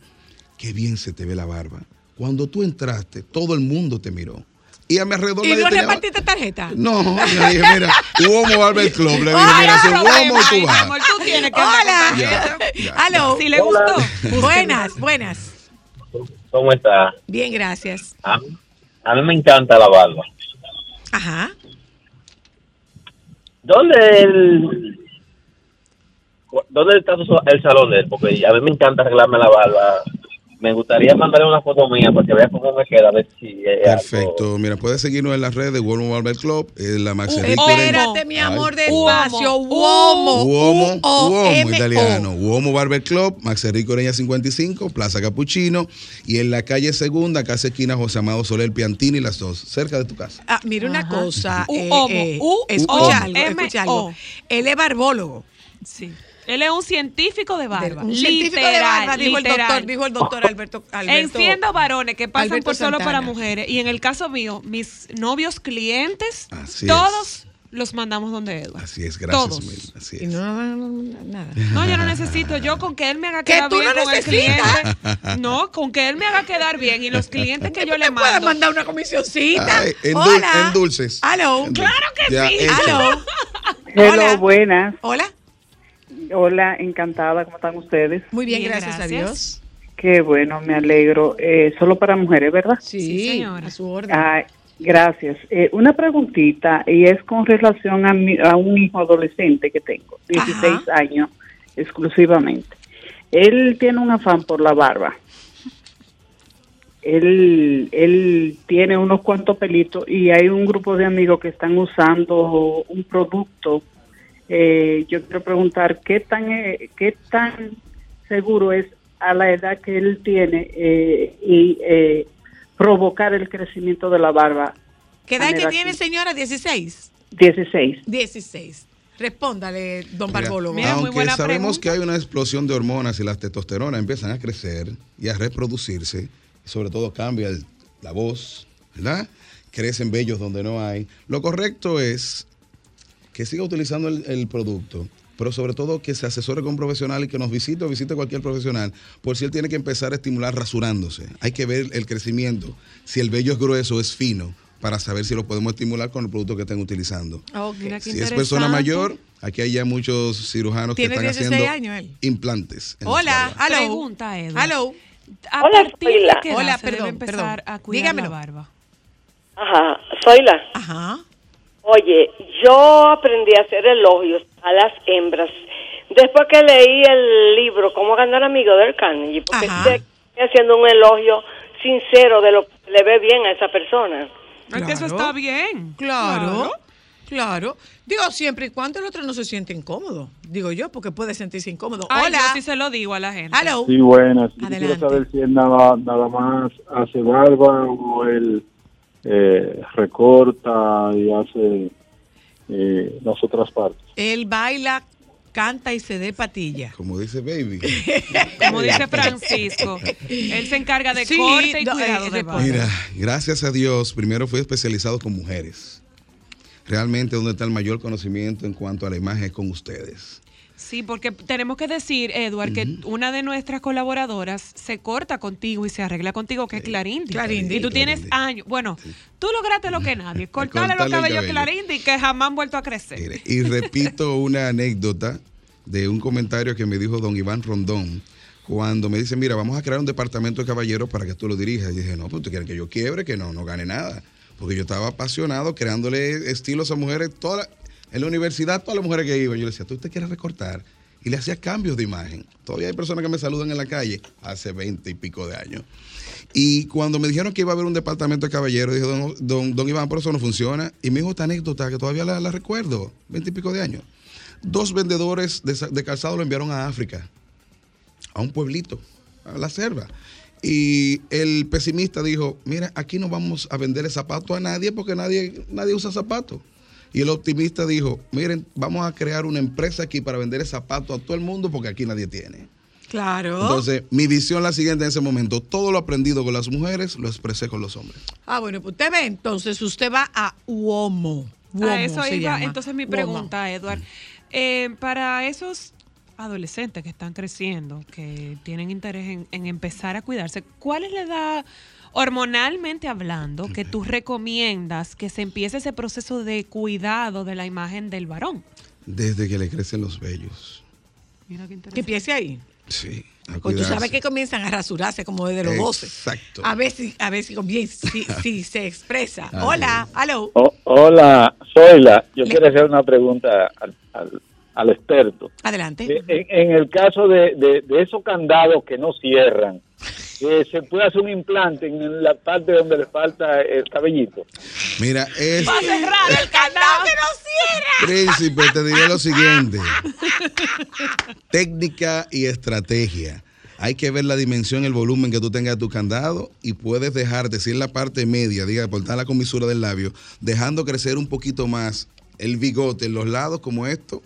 qué bien se te ve la barba. Cuando tú entraste, todo el mundo te miró. Y a mi alrededor ¿Y no tenía- repartiste tarjeta? No, le dije, mira, Uomo Barber Club. Le dije, Ay, mira, si no, Uomo tú vas. amor, tú tienes que Hola. Ya, ya, Aló. Si le gustó. Buenas, buenas. ¿Cómo está? Bien, gracias. A, a mí me encanta la barba. Ajá. ¿Dónde el, ¿Dónde está su- el salón de él? Porque a mí me encanta arreglarme la barba. Me gustaría mandarle una foto mía para que vea cómo me queda, a ver si algo- Perfecto. Mira, puedes seguirnos en las redes de Uomo Barber Club, en la Maxerico. Uh, Espérate, mi amor, Ay. despacio. Uomo. Uomo, Uomo U-O-M-O. italiano. Uomo Barber Club, Maxerico Oreña 55, Plaza Capuchino y en la calle Segunda, casa esquina José Amado Soler Piantini, las dos, cerca de tu casa. Ah, mira una cosa. eh, U-O-M-O. eh, U-O-M-O. escucha algo, escucha algo. Él es barbólogo. Sí. Él es un científico de barba. Un científico de Literal, barba, dijo el doctor, dijo el doctor Alberto. Alberto Enciendo varones que pasan Alberto por solo para mujeres. Y en el caso mío, mis novios clientes, Así todos los mandamos donde Edward. Así es, gracias, Todos. Así Y es. no, no, no, no, nada. No, yo no necesito. Yo con que él me haga ¿Que quedar tú bien no con el necesitas? cliente. No, con que él me haga quedar bien. Y los clientes que yo le ¿Te puedes mando. mandar una comisioncita? Ay, en, dul- Hola. en dulces. Dul- Claro que Ya sí. Hello, Hola. buenas. Hola. Hola, encantada. ¿Cómo están ustedes? Muy bien, Bien, gracias, a. Dios. Qué bueno, me alegro. Eh, solo para mujeres, ¿verdad? Sí, Sí, señora. a su orden. Ay, gracias. Eh, una preguntita y es con relación a, mi- a un hijo adolescente que tengo, 16 Ajá. años exclusivamente. Él tiene un afán por la barba. Él, él tiene unos cuantos pelitos y hay un grupo de amigos que están usando un producto. Eh, yo quiero preguntar qué tan eh, qué tan seguro es a la edad que él tiene eh, y eh, provocar el crecimiento de la barba. ¿Qué edad que tiene, señora? 16. 16. 16. Respóndale, don Barbólogo. Mira, muy aunque buena sabemos pregunta. que hay una explosión de hormonas y las testosteronas empiezan a crecer y a reproducirse, y sobre todo cambia el- la voz, ¿verdad? Crecen vellos donde no hay. Lo correcto es que siga utilizando el, el producto, pero sobre todo que se asesore con un profesional y que nos visite o visite cualquier profesional, por si él tiene que empezar a estimular rasurándose. Hay que ver el crecimiento, si el vello es grueso o es fino, para saber si lo podemos estimular con el producto que estén utilizando. Qué Si es persona mayor, aquí hay ya muchos cirujanos que Tiene están 16 haciendo años él. implantes. Hola, aló. Pregunta, Edward. Aló. ¿A Hola, partir de Zoila. qué edad Hola, se debe perdón, empezar perdón. a cuidar Dígamelo. la barba? Ajá, soy la. Ajá. Oye, yo aprendí a hacer elogios a las hembras después que leí el libro Cómo ganar amigo del Carnegie, porque estoy haciendo un elogio sincero de lo que le ve bien a esa persona. Es que eso Claro. está bien. Claro, claro. Digo, siempre y cuando el otro no se siente incómodo. Digo yo, porque puede sentirse incómodo. Ay, Hola. yo sí se lo digo a la gente. Aló. Sí, buenas. Yo Adelante. quiero saber si él nada, nada más hace barba o él eh, recorta y hace eh, las otras partes. Él baila, canta y se dé patilla. Como dice Baby. Como dice Francisco, él se encarga de Sí, corte y no, cuidado eh, de barba. Mira, gracias a Dios, primero fui especializado con mujeres. Realmente donde está el mayor conocimiento en cuanto a la imagen es con ustedes. Sí, porque tenemos que decir, Edward, que una de nuestras colaboradoras se corta contigo y se arregla contigo, que es Clarindi. Clarindi. Y tú tienes años. Bueno, tú lograste lo que nadie, cortarle los cabellos a. Clarindi que jamás han vuelto a crecer. Mire, y repito una anécdota de un comentario que me dijo don Iván Rondón cuando me dice, mira, vamos a crear un departamento de caballeros para que tú lo dirijas. Y dije, no, pues tú quieres que yo quiebre, que no, no gane nada. Porque yo estaba apasionado creándole estilos a mujeres. Toda la- en la universidad, todas las mujeres que iban, yo le decía, ¿tú te quieres recortar? Y le hacía cambios de imagen. Todavía hay personas que me saludan en la calle hace veinte y pico de años. Y cuando me dijeron que iba a haber un departamento de caballeros, dije, don, don, don Iván, por eso no funciona. Y me dijo esta anécdota que todavía la, recuerdo, veinte y pico de años. Dos vendedores de, de calzado lo enviaron a África, a un pueblito, a la selva. Y el pesimista dijo, mira, aquí no vamos a venderle zapatos a nadie porque nadie, nadie usa zapatos. Y el optimista dijo, miren, vamos a crear una empresa aquí para vender zapatos a todo el mundo porque aquí nadie tiene. Claro. Entonces, mi visión la siguiente en ese momento. Todo lo aprendido con las mujeres lo expresé con los hombres. ah, bueno, pues usted ve, entonces usted va a Uomo. Uomo A eso se iba. llama. Entonces, mi Uomo. pregunta, Edward, eh, para esos adolescentes que están creciendo, que tienen interés en, en empezar a cuidarse, ¿cuál es la edad, hormonalmente hablando, que tú recomiendas que se empiece ese proceso de cuidado de la imagen del varón? Desde que le crecen los vellos. Mira qué Que empiece ahí. Sí. Pues tú sabes que comienzan a rasurarse como desde los 12. Exacto. A ver si, a ver si, comienza- si, si se expresa. Hola, aló. Oh, hola, soy la. Yo Le- quiero hacer una pregunta al, al- al experto. Adelante. En, en el caso de, de- de esos candados que no cierran, eh, se puede hacer un implante en la parte donde le falta el cabellito. Mira, es ¡Va a cerrar el canal! que no cierra! príncipe, te diré lo siguiente. Técnica y estrategia. Hay que ver la dimensión, el volumen que tú tengas de tu candado y puedes dejar, decir la parte media, diga, portar la comisura del labio, dejando crecer un poquito más el bigote en los lados como esto,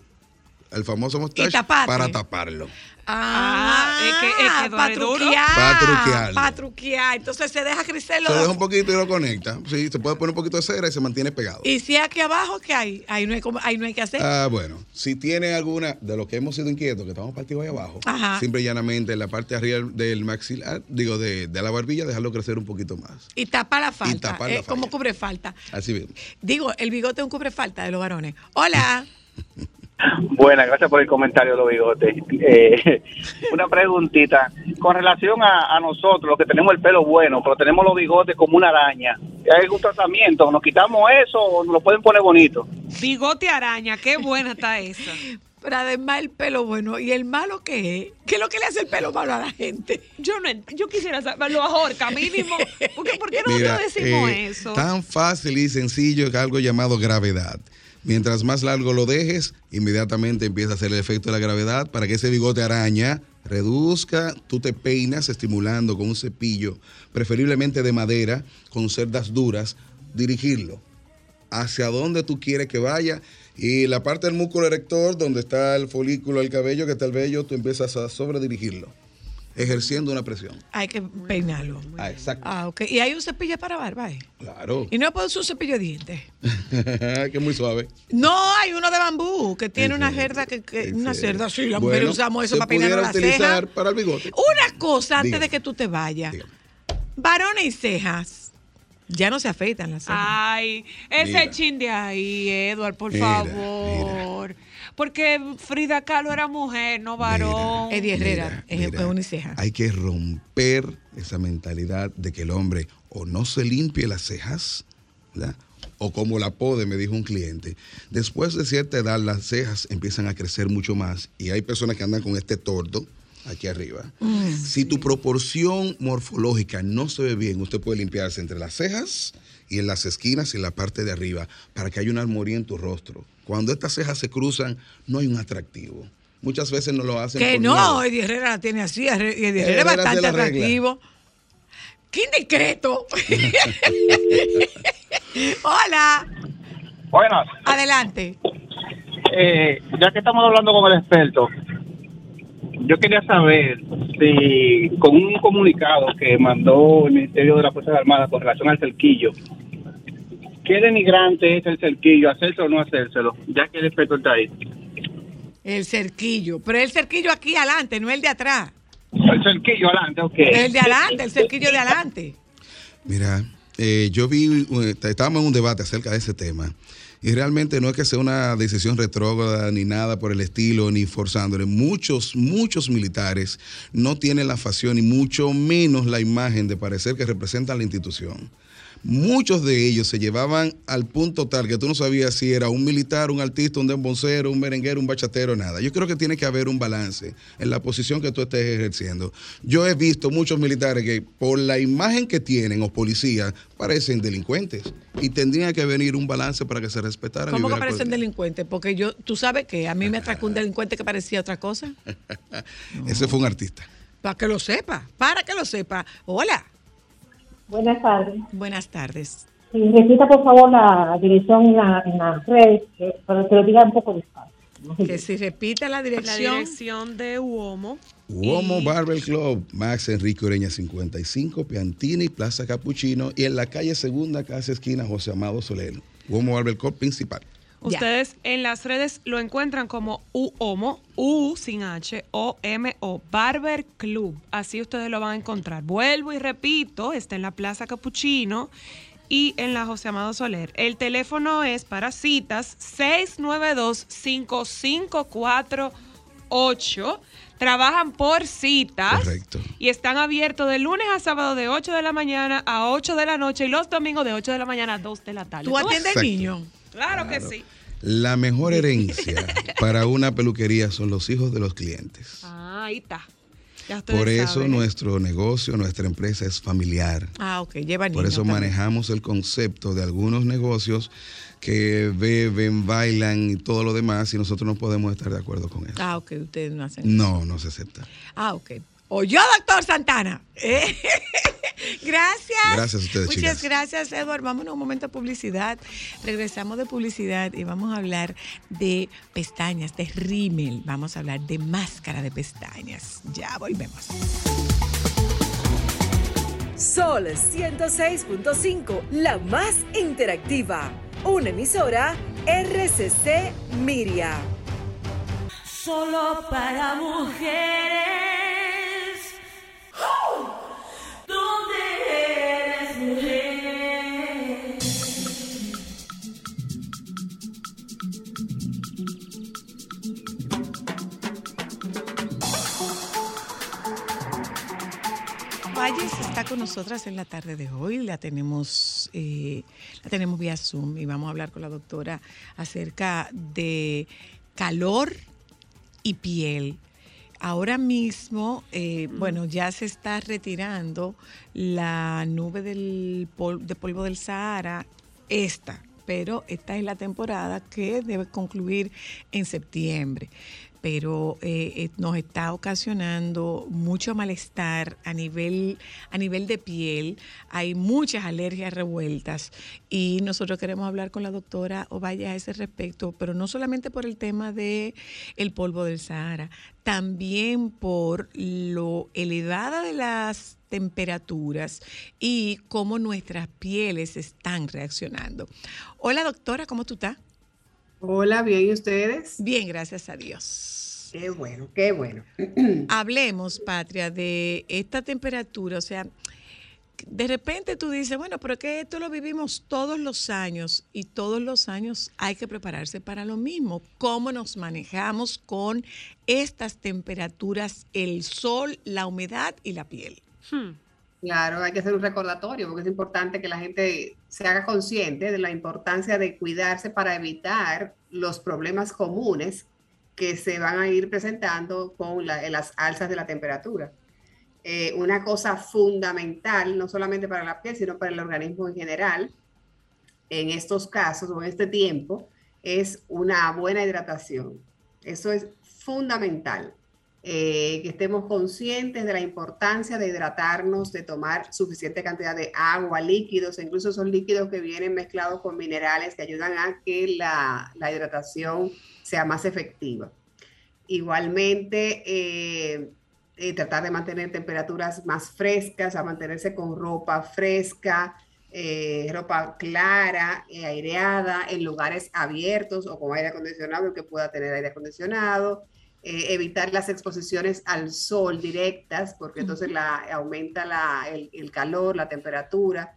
el famoso taparte. para taparlo. Ah, es que- es que para duele duro. truquear. Pa' truquearlo. Pa' truquear. Entonces se deja crecer Se deja un poquito y lo conecta. Sí, se puede poner un poquito de cera y se mantiene pegado. Y si aquí abajo, ¿qué hay? Ahí no hay, como- ahí no hay que hacer. Ah, bueno, si tiene alguna de los que hemos sido inquietos, que estamos partidos ahí abajo, Ajá. simple y llanamente en la parte de arriba del maxilar, digo, de, de la barbilla, dejarlo crecer un poquito más. y tapa la falta. tapar la eh, como cubre falta. Así mismo. Digo, el bigote es un cubre falta de los varones. Hola. Buenas, gracias por el comentario, los bigotes. Eh, una preguntita. Con relación a, a nosotros, los que tenemos el pelo bueno, pero tenemos los bigotes como una araña, ¿hay algún tratamiento? ¿Nos quitamos eso o nos lo pueden poner bonito? Bigote araña, qué buena está esa. Pero además el pelo bueno. ¿Y el malo qué es? ¿Qué es lo que le hace el pelo malo a la gente? Yo no, yo quisiera saber, lo ahorca mínimo. Porque, ¿Por qué nosotros Mira, decimos eh, eso? Tan fácil y sencillo que algo llamado gravedad. Mientras más largo lo dejes, inmediatamente empieza a hacer el efecto de la gravedad para que ese bigote araña reduzca. Tú te peinas estimulando con un cepillo, preferiblemente de madera, con cerdas duras, dirigirlo hacia donde tú quieres que vaya. Y la parte del músculo erector, donde está el folículo, el cabello, que está el vello, tú empiezas a sobredirigirlo, ejerciendo una presión. Hay que peinarlo. Ah, exacto. Ah, ok. Y hay un cepillo para barba. ¿eh? Claro. Y no puedo usar un cepillo de dientes. que es muy suave. No, hay uno de bambú que tiene una cerda que, que- ¿En una cerda, sí, las Bueno, mujeres usamos eso para peinarnos pudiera la ceja. utilizar para el bigote. Una cosa antes Dígame. de que tú te vayas. Varones y cejas. Ya no se afeitan las cejas. Ay, ese Mira. chin de ahí, Edward, por Mira, favor. Porque Frida Kahlo era mujer, no varón. Eddie Herrera Mira, es, mira, es uniceja. Hay que romper esa mentalidad de que el hombre o no se limpie las cejas, ¿verdad? o como la pode, me dijo un cliente. Después de cierta edad, las cejas empiezan a crecer mucho más y hay personas que andan con este tordo aquí arriba. Mm. si tu proporción morfológica no se ve bien, usted puede limpiarse entre las cejas y en las esquinas y en la parte de arriba para que haya una armonía en tu rostro. Cuando estas cejas se cruzan, no hay un atractivo. Muchas veces no lo hacen Que por no, miedo. Eddie Herrera la tiene así. Eddie Herrera es bastante atractivo. ¡Qué indiscreto! Hola, Buenas. adelante. Eh, ya que estamos hablando con el experto, yo quería saber si con un comunicado que mandó el Ministerio de las Fuerzas Armadas con relación al cerquillo, ¿qué denigrante es el cerquillo? ¿Hacérselo o no hacérselo? Ya que el experto está ahí. El cerquillo. Pero el cerquillo aquí adelante, no el de atrás. El cerquillo adelante, ok. El de adelante, el cerquillo de adelante. Mira, eh, yo vi, eh, estábamos en un debate acerca de ese tema. Y realmente no es que sea una decisión retrógrada ni nada por el estilo, ni forzándole. Muchos, muchos militares no tienen la facción y mucho menos la imagen de parecer que representan la institución. Muchos de ellos se llevaban al punto tal que tú no sabías si era un militar, un artista, un demboncero, un merenguero, un bachatero, nada. Yo creo que tiene que haber un balance en la posición que tú estés ejerciendo. Yo he visto muchos militares que por la imagen que tienen o policías parecen delincuentes y tendría que venir un balance para que se respetaran. ¿Cómo que parecen delincuentes? Porque yo, tú sabes que a mí me atracó un delincuente que parecía otra cosa. Ese fue un artista. Para que lo sepa, para que lo sepa. Hola. Buenas tardes. Buenas tardes. Sí, repita por favor la dirección en, la- en las redes, que- pero que lo diga un poco despacio. Que si repite la La dirección. dirección de Uomo. Uomo Barber Club, Max Enrique Ureña 55, Piantini, Plaza Capuchino y en la calle Segunda, casi esquina José Amado Soler. Uomo Barber Club principal. Ustedes en las redes lo encuentran como UOMO, U sin H, O M O, Barber Club. Así ustedes lo van a encontrar. Vuelvo y repito, está en la Plaza Capuchino y en la José Amado Soler. El teléfono es para citas 692-5548. Trabajan por citas. Correcto. Y están abiertos de lunes a sábado de 8 de la mañana a 8 de la noche y los domingos de 8 de la mañana a 2 de la tarde. ¿Tú atiendes Exacto. Claro que sí. La mejor herencia para una peluquería son los hijos de los clientes. Ah, ahí está. Por eso saben. nuestro negocio, nuestra empresa es familiar. Ah, ok, lleva niños. Por eso también. manejamos el concepto de algunos negocios que beben, bailan y todo lo demás y nosotros no podemos estar de acuerdo con eso. Ah, ok, ustedes no hacen. No, no se acepta. Ah, ok. O yo, doctor Santana. ¿eh? Gracias. Gracias a ustedes, Muchas chicas. gracias, Edward. Vámonos un momento a publicidad. Regresamos de publicidad y vamos a hablar de pestañas, de rímel. Vamos a hablar de máscara de pestañas. Ya volvemos. Sol 106.5, la más interactiva. Una emisora RCC Miria. Solo para mujeres. ¿Dónde con nosotras en la tarde de hoy. La tenemos, eh, la tenemos vía Zoom y vamos a hablar con la doctora acerca de calor y piel. Ahora mismo, eh, bueno, ya se está retirando la nube del pol- de polvo del Sahara, esta, pero esta es la temporada que debe concluir en septiembre. Pero eh, eh, nos está ocasionando mucho malestar a nivel, a nivel de piel. Hay muchas alergias revueltas y nosotros queremos hablar con la doctora Ovalla a ese respecto, pero no solamente por el tema de el polvo del Sahara, también por lo elevada de las temperaturas y cómo nuestras pieles están reaccionando. Hola doctora, ¿cómo tú estás? Hola, bien, ¿y ustedes? Bien, gracias a Dios. Qué bueno, qué bueno. Hablemos, Patria, de esta temperatura, o sea, de repente tú dices, bueno, pero que esto lo vivimos todos los años y todos los años hay que prepararse para lo mismo. ¿Cómo nos manejamos con estas temperaturas, el sol, la humedad y la piel? Claro, hay que hacer un recordatorio porque es importante que la gente se haga consciente de la importancia de cuidarse para evitar los problemas comunes que se van a ir presentando con la- las alzas de la temperatura. Eh, una cosa fundamental, no solamente para la piel, sino para el organismo en general, en estos casos o en este tiempo, es una buena hidratación. Eso es fundamental. Eh, que estemos conscientes de la importancia de hidratarnos, de tomar suficiente cantidad de agua, líquidos, e incluso esos líquidos que vienen mezclados con minerales que ayudan a que la, la hidratación sea más efectiva. Igualmente, eh, eh, tratar de mantener temperaturas más frescas, a mantenerse con ropa fresca, eh, ropa clara, eh, aireada, en lugares abiertos o con aire acondicionado, que pueda tener aire acondicionado, eh, evitar las exposiciones al sol directas, porque entonces la, aumenta la- el, el calor, la temperatura.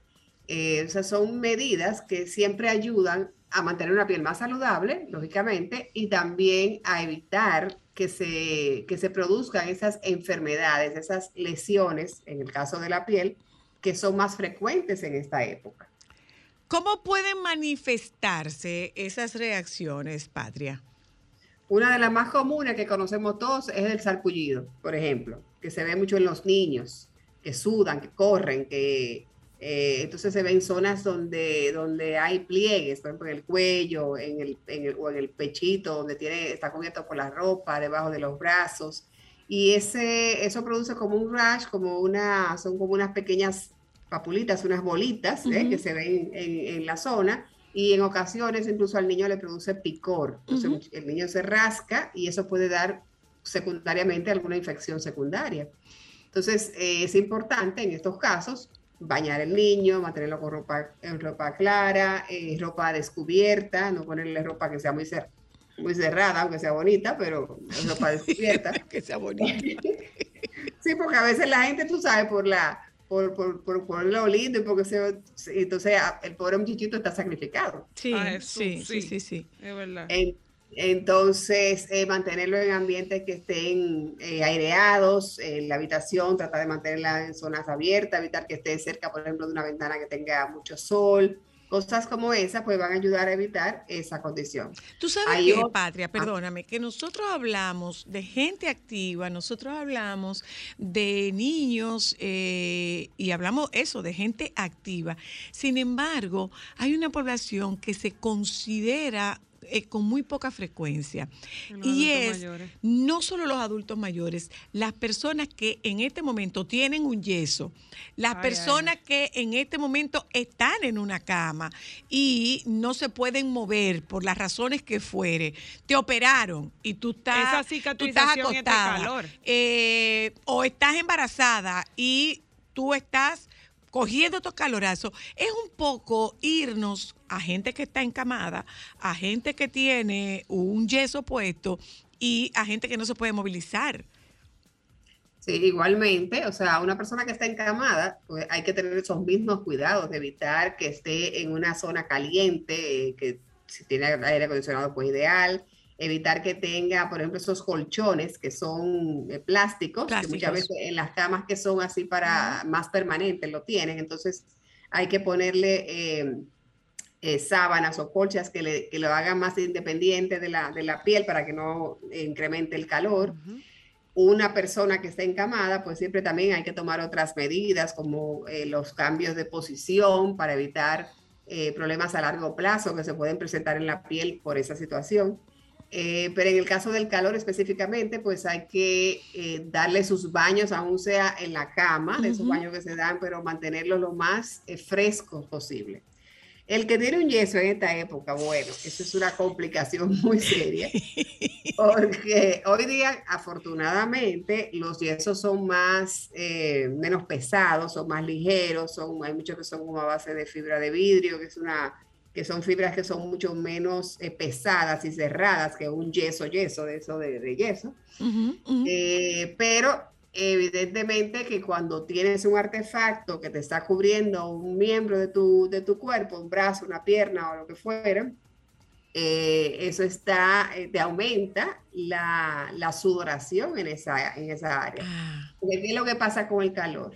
Eh, esas son medidas que siempre ayudan a mantener una piel más saludable, lógicamente, y también a evitar que se, que se produzcan esas enfermedades, esas lesiones, en el caso de la piel, que son más frecuentes en esta época. ¿Cómo pueden manifestarse esas reacciones, Patria? Una de las más comunes que conocemos todos es el sarpullido, por ejemplo, que se ve mucho en los niños, que sudan, que corren, que eh, entonces se ven zonas donde, donde hay pliegues, por ejemplo, en el cuello, en el, en el- o en el pechito, donde tiene, está cubierto por la ropa, debajo de los brazos. Y ese, eso produce como un rash, como una, son como unas pequeñas papulitas, unas bolitas ¿eh? Ujú. que se ven en, en la zona. Y en ocasiones incluso al niño le produce picor. Entonces el niño se rasca y eso puede dar secundariamente alguna infección secundaria. Entonces, eh, es importante en estos casos bañar al niño, mantenerlo con ropa, en ropa clara, eh, ropa descubierta, no ponerle ropa que sea muy, cer- muy cerrada, aunque sea bonita, pero ropa descubierta. que sea bonita. sí, porque a veces la gente, tú sabes, por la por, por, por, por lo lindo y porque se, entonces el pobre muchachito está sacrificado. Sí, Ah, eso, sí, sí, sí. sí, sí. Es verdad. En- entonces, eh, mantenerlo en ambientes que estén eh, aireados, en la habitación, tratar de mantenerla en zonas abiertas, evitar que esté cerca, por ejemplo, de una ventana que tenga mucho sol. Cosas como esas, pues van a ayudar a evitar esa condición. Tú sabes que, Patria, perdóname, que nosotros hablamos de gente activa, nosotros hablamos de niños eh, y hablamos eso, de gente activa. Sin embargo, hay una población que se considera eh, con muy poca frecuencia. Y es mayores. no solo los adultos mayores, las personas que en este momento tienen un yeso, las Ay, personas que en este momento están en una cama y no se pueden mover por las razones que fuere, te operaron y tú estás, Esa tú estás y este acostada, calor. eh, o estás embarazada y tú estás cogiendo estos calorazos, es un poco irnos a gente que está encamada, a gente que tiene un yeso puesto y a gente que no se puede movilizar. Sí, igualmente, o sea, una persona que está encamada, pues hay que tener esos mismos cuidados de evitar que esté en una zona caliente, eh, que si tiene aire acondicionado, pues ideal, evitar que tenga, por ejemplo, esos colchones que son eh, plásticos, que muchas veces en las camas que son así para más permanentes lo tienen, entonces hay que ponerle eh, eh, sábanas o colchas que, le, que lo hagan más independiente de la, de la piel para que no incremente el calor. Una persona que está encamada, pues siempre también hay que tomar otras medidas como eh, los cambios de posición para evitar eh, problemas a largo plazo que se pueden presentar en la piel por esa situación. Eh, pero en el caso del calor específicamente, pues hay que eh, darle sus baños, aún sea en la cama, de esos baños que se dan, pero mantenerlos lo más eh, frescos posible. El que tiene un yeso en esta época, bueno, eso es una complicación muy seria, porque hoy día, afortunadamente, los yesos son más, eh, menos pesados, son más ligeros, son, hay muchos que son como a base de fibra de vidrio, que es una, que son fibras que son mucho menos eh, pesadas y cerradas que un yeso, yeso, de eso de, de yeso. Ujú, ujú. Eh, pero evidentemente que cuando tienes un artefacto que te está cubriendo un miembro de tu, de tu cuerpo, un brazo, una pierna o lo que fuera, eh, eso está, eh, te aumenta la, la sudoración en esa, en esa área. Ah, Porque ¿qué es lo que pasa con el calor?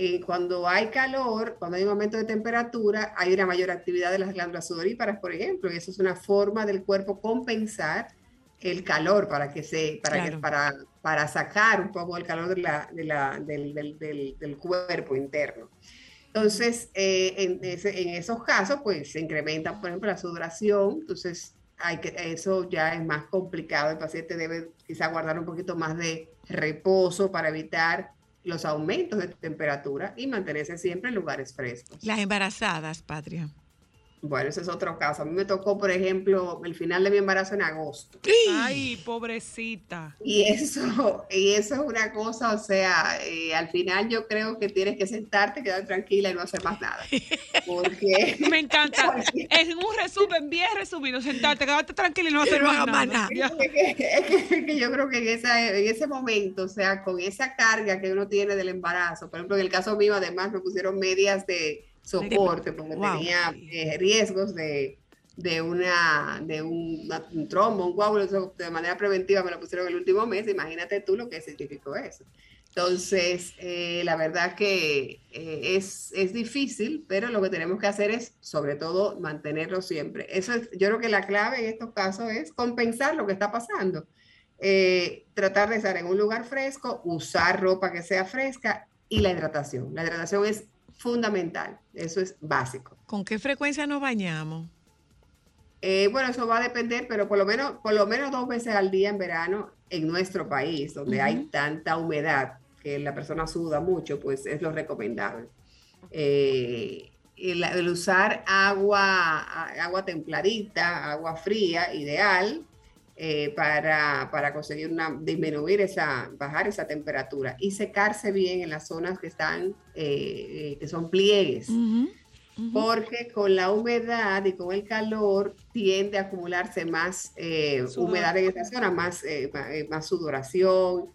Eh, cuando hay calor, cuando hay un aumento de temperatura, hay una mayor actividad de las glándulas sudoríparas, por ejemplo, y eso es una forma del cuerpo compensar el calor para que se, para, que- Claro. para, para sacar un poco el calor de la- de la- del, del- del- del cuerpo interno. Entonces, eh, en, ese- en esos casos, pues se incrementa, por ejemplo, la sudoración, entonces hay que, eso ya es más complicado, el paciente debe quizá guardar un poquito más de reposo para evitar los aumentos de temperatura y mantenerse siempre en lugares frescos. Las embarazadas, Patria. Bueno, ese es otro caso. A mí me tocó, por ejemplo, el final de mi embarazo en agosto. Ay, pobrecita. Y eso, y eso es una cosa, o sea, eh, al final yo creo que tienes que sentarte, quedar tranquila y no hacer más nada. Porque Me encanta. Es un resumen bien resumido. Sentarte, quedarte tranquilo y no hacer no más más nada. nada. Ya. es que, es que- es que yo creo que en, esa, en ese momento, o sea, con esa carga que uno tiene del embarazo, por ejemplo, en el caso mío, además me pusieron medias de soporte porque Wow. tenía eh, riesgos de, de, una, de un, un trombo, un coágulo, de manera preventiva me lo pusieron el último mes, imagínate tú lo que significó eso. Entonces, eh, la verdad que eh, es, es difícil, pero lo que tenemos que hacer es, sobre todo, mantenerlo siempre. Eso es, yo creo que la clave en estos casos es compensar lo que está pasando. Eh, tratar de estar en un lugar fresco, usar ropa que sea fresca y la hidratación. La hidratación es fundamental, eso es básico. ¿Con qué frecuencia nos bañamos? Eh, bueno, eso va a depender, pero por lo menos, por lo menos dos veces al día en verano en nuestro país, donde hay tanta humedad que la persona suda mucho, pues es lo recomendable. Eh, el, el usar agua, agua templadita, agua fría, ideal, eh, para, para conseguir una, disminuir esa, bajar esa temperatura y secarse bien en las zonas que están, eh, que son pliegues. Porque con la humedad y con el calor tiende a acumularse más eh, humedad en esa zona, más, eh, eh, más sudoración,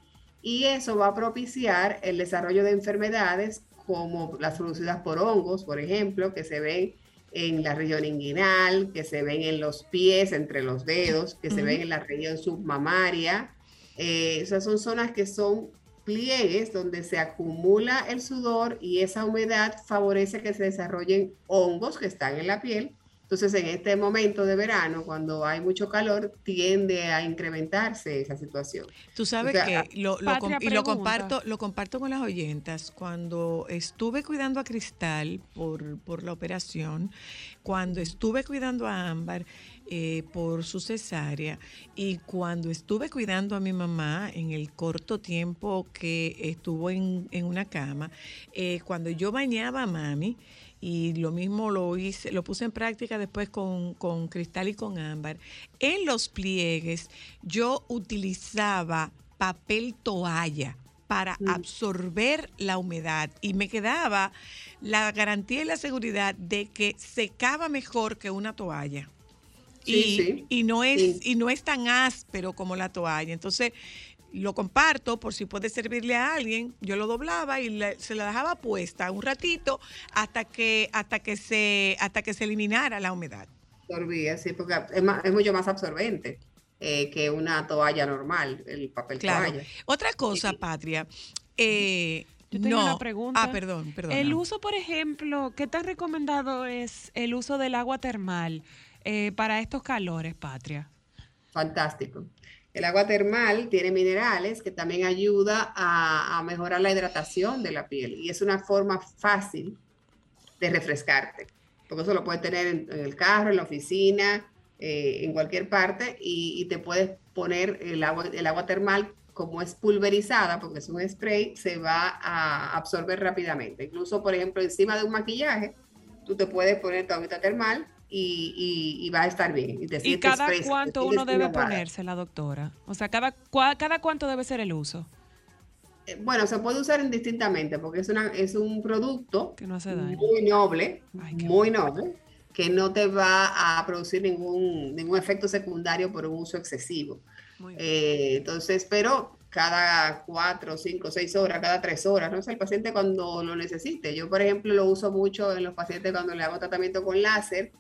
y eso va a propiciar el desarrollo de enfermedades como las producidas por hongos, por ejemplo, que se ven en la región inguinal, que se ven en los pies, entre los dedos, que se ven en la región submamaria. Eh, esas son zonas que son pliegues donde se acumula el sudor y esa humedad favorece que se desarrollen hongos que están en la piel Entonces, en este momento de verano, cuando hay mucho calor, tiende a incrementarse esa situación. Tú sabes O sea, que lo, lo com- y lo comparto, lo comparto con las oyentas. Cuando estuve cuidando a Cristal por, por la operación, cuando estuve cuidando a Ámbar eh, por su cesárea y cuando estuve cuidando a mi mamá en el corto tiempo que estuvo en, en una cama, eh, cuando yo bañaba a mami, y lo mismo lo hice, lo puse en práctica después con, con Cristal y con Ámbar. En los pliegues yo utilizaba papel toalla para absorber la humedad y me quedaba la garantía y la seguridad de que secaba mejor que una toalla. Sí, y, sí. y no es Sí. y no es tan áspero como la toalla. Entonces, lo comparto por si puede servirle a alguien. Yo lo doblaba y le- se la dejaba puesta un ratito hasta que hasta que se hasta que se eliminara la humedad. Absorbía, sí, porque es, más- es mucho más absorbente eh, que una toalla normal, el papel Claro. toalla. Otra cosa, Patria. eh, Yo tengo no. una pregunta. Ah, perdón, perdón. El uso, por ejemplo, ¿qué tan recomendado es el uso del agua termal eh, para estos calores, Patria? Fantástico. El agua termal tiene minerales que también ayuda a, mejorar la hidratación de la piel y es una forma fácil de refrescarte, porque eso lo puedes tener en, el carro, en la oficina, eh, en cualquier parte y, y te puedes poner el agua, el agua termal como es pulverizada, porque es un spray, se va a absorber rápidamente. Incluso, por ejemplo, encima de un maquillaje, tú te puedes poner tu agüita termal y, y, y va a estar bien. Y, te ¿Y sientes cada cuánto uno debe ponerse la doctora? O sea, cada, cua- cada cuánto debe ser el uso. Eh, Bueno, se puede usar indistintamente porque es, una, es un producto Que no hace daño. muy noble, Ay, muy noble, que no te va a producir ningún, ningún efecto secundario por un uso excesivo. Eh, entonces, pero cada cuatro, cinco, seis horas, cada tres horas, no sé, el paciente cuando lo necesite. Yo, por ejemplo, lo uso mucho en los pacientes cuando le hago tratamiento con láser,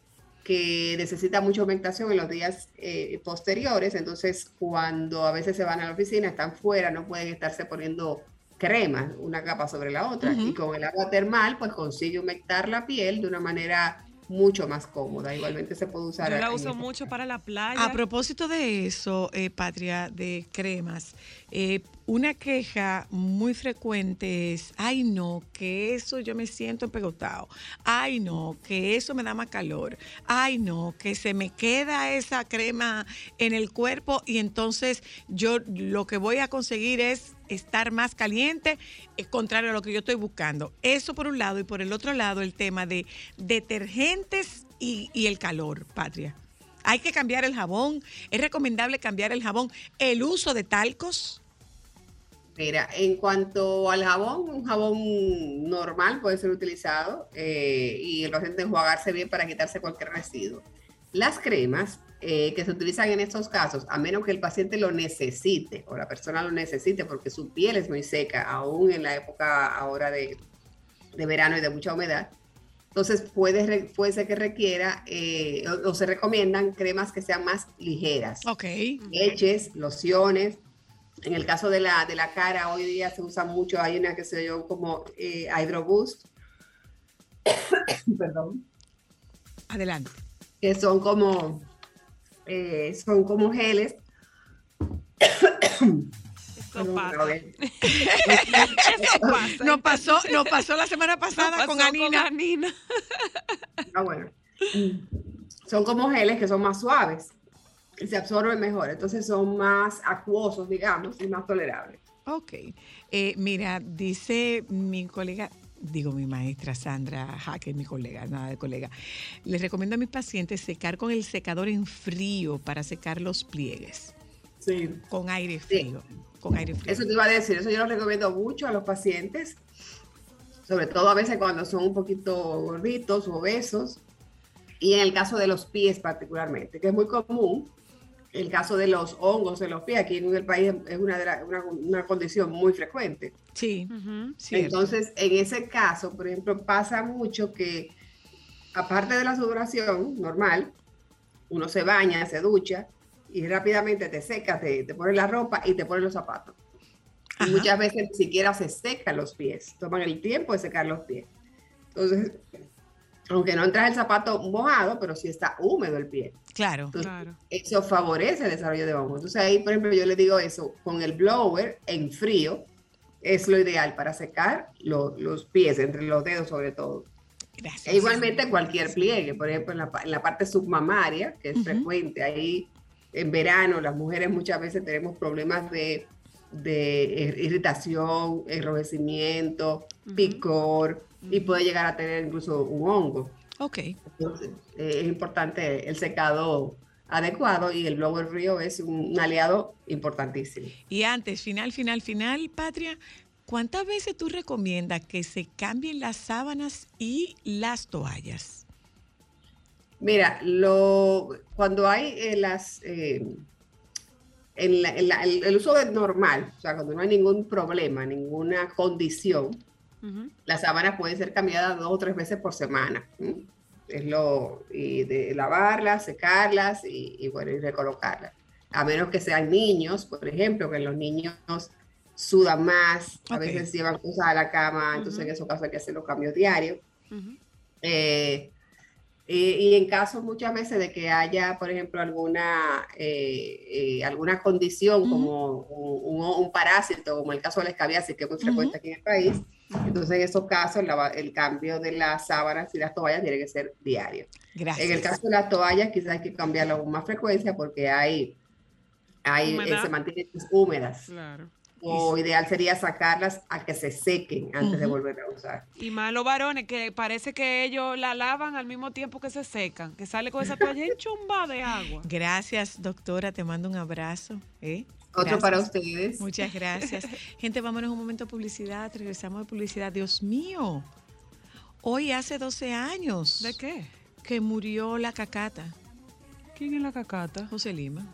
que necesita mucha humectación en los días eh, posteriores. Entonces, cuando a veces se van a la oficina, están fuera, no pueden estarse poniendo crema, una capa sobre la otra. Y con el agua termal, pues consigue humectar la piel de una manera mucho más cómoda. Igualmente se puede usar. Yo la uso mucho para la playa. A propósito de eso, eh, Patria, de cremas, eh, una queja muy frecuente es, ay no, que eso yo me siento empegotado, ay no, que eso me da más calor, ay no, que se me queda esa crema en el cuerpo y entonces yo lo que voy a conseguir es estar más caliente, es contrario a lo que yo estoy buscando. Eso por un lado y por el otro lado el tema de detergentes y el calor, Patria. Hay que cambiar el jabón. Es recomendable cambiar el jabón. El uso de talcos. Mira, en cuanto al jabón, un jabón normal puede ser utilizado eh, y el paciente enjuagarse bien para quitarse cualquier residuo. Las cremas eh, que se utilizan en estos casos, a menos que el paciente lo necesite o la persona lo necesite porque su piel es muy seca, aún en la época ahora de, de verano y de mucha humedad, entonces puede, puede ser que requiera eh, o, o se recomiendan cremas que sean más ligeras Ok. leches, lociones. En el caso de la, de la cara, hoy día se usa mucho, hay una que se yo como eh, Hydro Boost, perdón, Adelante. que son como, eh, son como geles. Pasa. Eso pasa. Nos pasó, nos pasó la semana pasada Pasó con Anina. Anina. Ah, bueno. Son como geles que son más suaves y se absorben mejor, entonces son más acuosos, digamos, y más tolerables. Ok. Eh, mira, dice mi colega, digo mi maestra Sandra Jaque, mi colega, nada de colega. Les recomiendo a mis pacientes secar con el secador en frío para secar los pliegues. Sí. Con aire frío. Con aire frío. Eso te iba a decir, eso yo lo recomiendo mucho a los pacientes, sobre todo a veces cuando son un poquito gorditos o obesos, y en el caso de los pies particularmente, que es muy común, el caso de los hongos en los pies, aquí en el país es una, de la- una, una condición muy frecuente. Sí, cierto. Entonces, en ese caso, por ejemplo, pasa mucho que, aparte de la sudoración normal, uno se baña, se ducha y rápidamente te secas, te, te pones la ropa y te pones los zapatos. Y muchas veces ni siquiera se secan los pies, toman el tiempo de secar los pies. Entonces, aunque no entra el zapato mojado, pero sí está húmedo el pie. Claro. Entonces, Eso favorece el desarrollo de hongos. Entonces ahí, por ejemplo, yo le digo eso, con el blower en frío es lo ideal para secar lo- los pies, entre los dedos sobre todo. Gracias. E igualmente cualquier pliegue, por ejemplo, en la, en la parte submamaria, que es Ujú. frecuente, ahí en verano las mujeres muchas veces tenemos problemas de, de ir- irritación, enrojecimiento, picor, y puede llegar a tener incluso un hongo. Ok. Entonces, eh, es importante el secado adecuado y el blower frío es un, aliado importantísimo. Y antes, final, final, final, Patria, ¿cuántas veces tú recomiendas que se cambien las sábanas y las toallas? Mira, lo, cuando hay eh, las, eh, en la- en la- el, el uso de normal, o sea, cuando no hay ningún problema, ninguna condición, las sábanas pueden ser cambiadas dos o tres veces por semana. Es lo, y de lavarlas, secarlas y, y, bueno, y recolocarlas. A menos que sean niños, por ejemplo, que los niños sudan más, a veces llevan cosas a la cama, entonces en esos casos hay que hacer los cambios diarios. Eh, y, y en caso muchas veces de que haya, por ejemplo, alguna, eh, eh, alguna condición como un, un- un parásito, como el caso de la escabiasis, que es muy frecuente aquí en el país, entonces en esos casos la- el cambio de las sábanas y las toallas tiene que ser diario. Gracias. En el caso de las toallas quizás hay que cambiarlo con más frecuencia porque hay, hay eh, se mantienen húmedas. Claro. O ideal sería sacarlas a que se sequen antes de volver a usar. Y más los varones, que parece que ellos la lavan al mismo tiempo que se secan, que sale con esa toalla enchumbada de agua. Gracias, doctora. Te mando un abrazo. ¿eh? Otro para ustedes. Muchas gracias. Gente, vámonos un momento a publicidad. Regresamos de publicidad. Dios mío. Hoy hace 12 años. ¿De qué? Que murió la cacata. ¿Quién es la cacata? José Lima.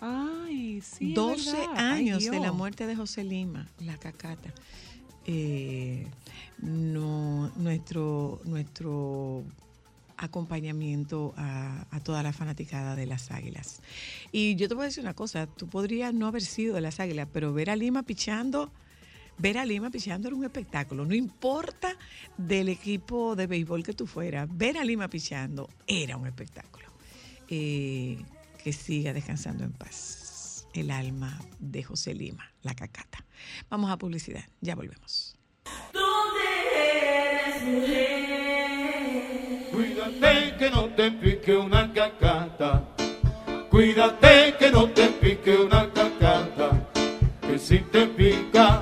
Ay, sí. es 12 verdad. Ay, años de la muerte de José Lima, la cacata. Eh, no, nuestro, nuestro acompañamiento a, toda la fanaticada de las águilas. Y yo te voy a decir una cosa, tú podrías no haber sido de las águilas, pero ver a Lima pichando, ver a Lima pichando era un espectáculo. No importa del equipo de béisbol que tú fueras, ver a Lima pichando era un espectáculo. Que siga descansando en paz el alma de José Lima, la cacata. Vamos a publicidad, ya volvemos. Cuídate que no te pique una cacata. Cuídate que no te pique una cacata. Que si te pica,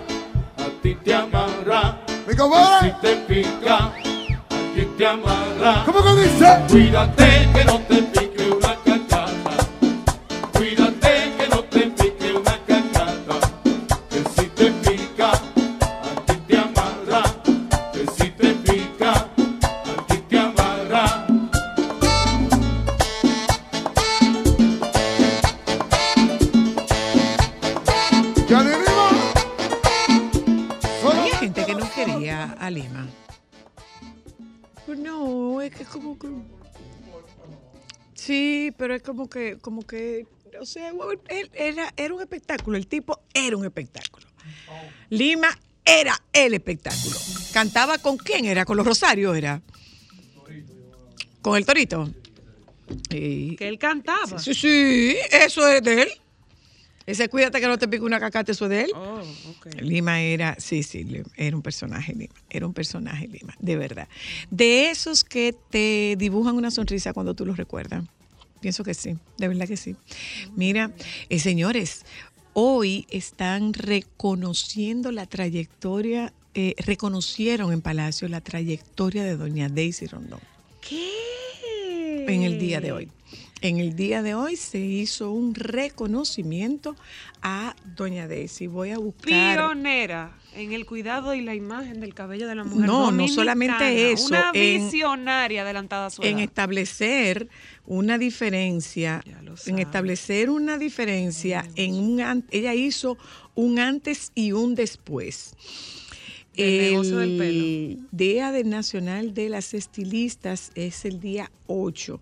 a ti te amarra. Que si te pica, a ti te amarra. ¿Cómo que dice? Cuídate que no te pique pero es como que, como que, o sea, él era, era un espectáculo, el tipo era un espectáculo. Lima era el espectáculo. ¿Cantaba con quién era? ¿Con los Rosarios era? ¿Con el Torito? Sí. Que él cantaba. Sí, sí, eso es de él. Ese cuídate que no te pique una cacata, eso es de él. Oh, ok. Lima era, sí, sí, era un personaje Lima, era un personaje Lima, de verdad. De esos que te dibujan una sonrisa cuando tú los recuerdas. Pienso que sí, de verdad que sí. Mira, eh, señores, hoy están reconociendo la trayectoria, eh, reconocieron en Palacio la trayectoria de doña Daisy Rondón. ¿Qué? En el día de hoy. En el día de hoy se hizo un reconocimiento a doña Daisy. Voy a buscar. Pionera en el cuidado y la imagen del cabello de la mujer. No, no solamente eso, Una en- visionaria adelantada a su en edad. establecer una diferencia, en establecer una diferencia en un ella hizo un antes y un después. Del negocio del El Día de Nacional de las Estilistas es el día 8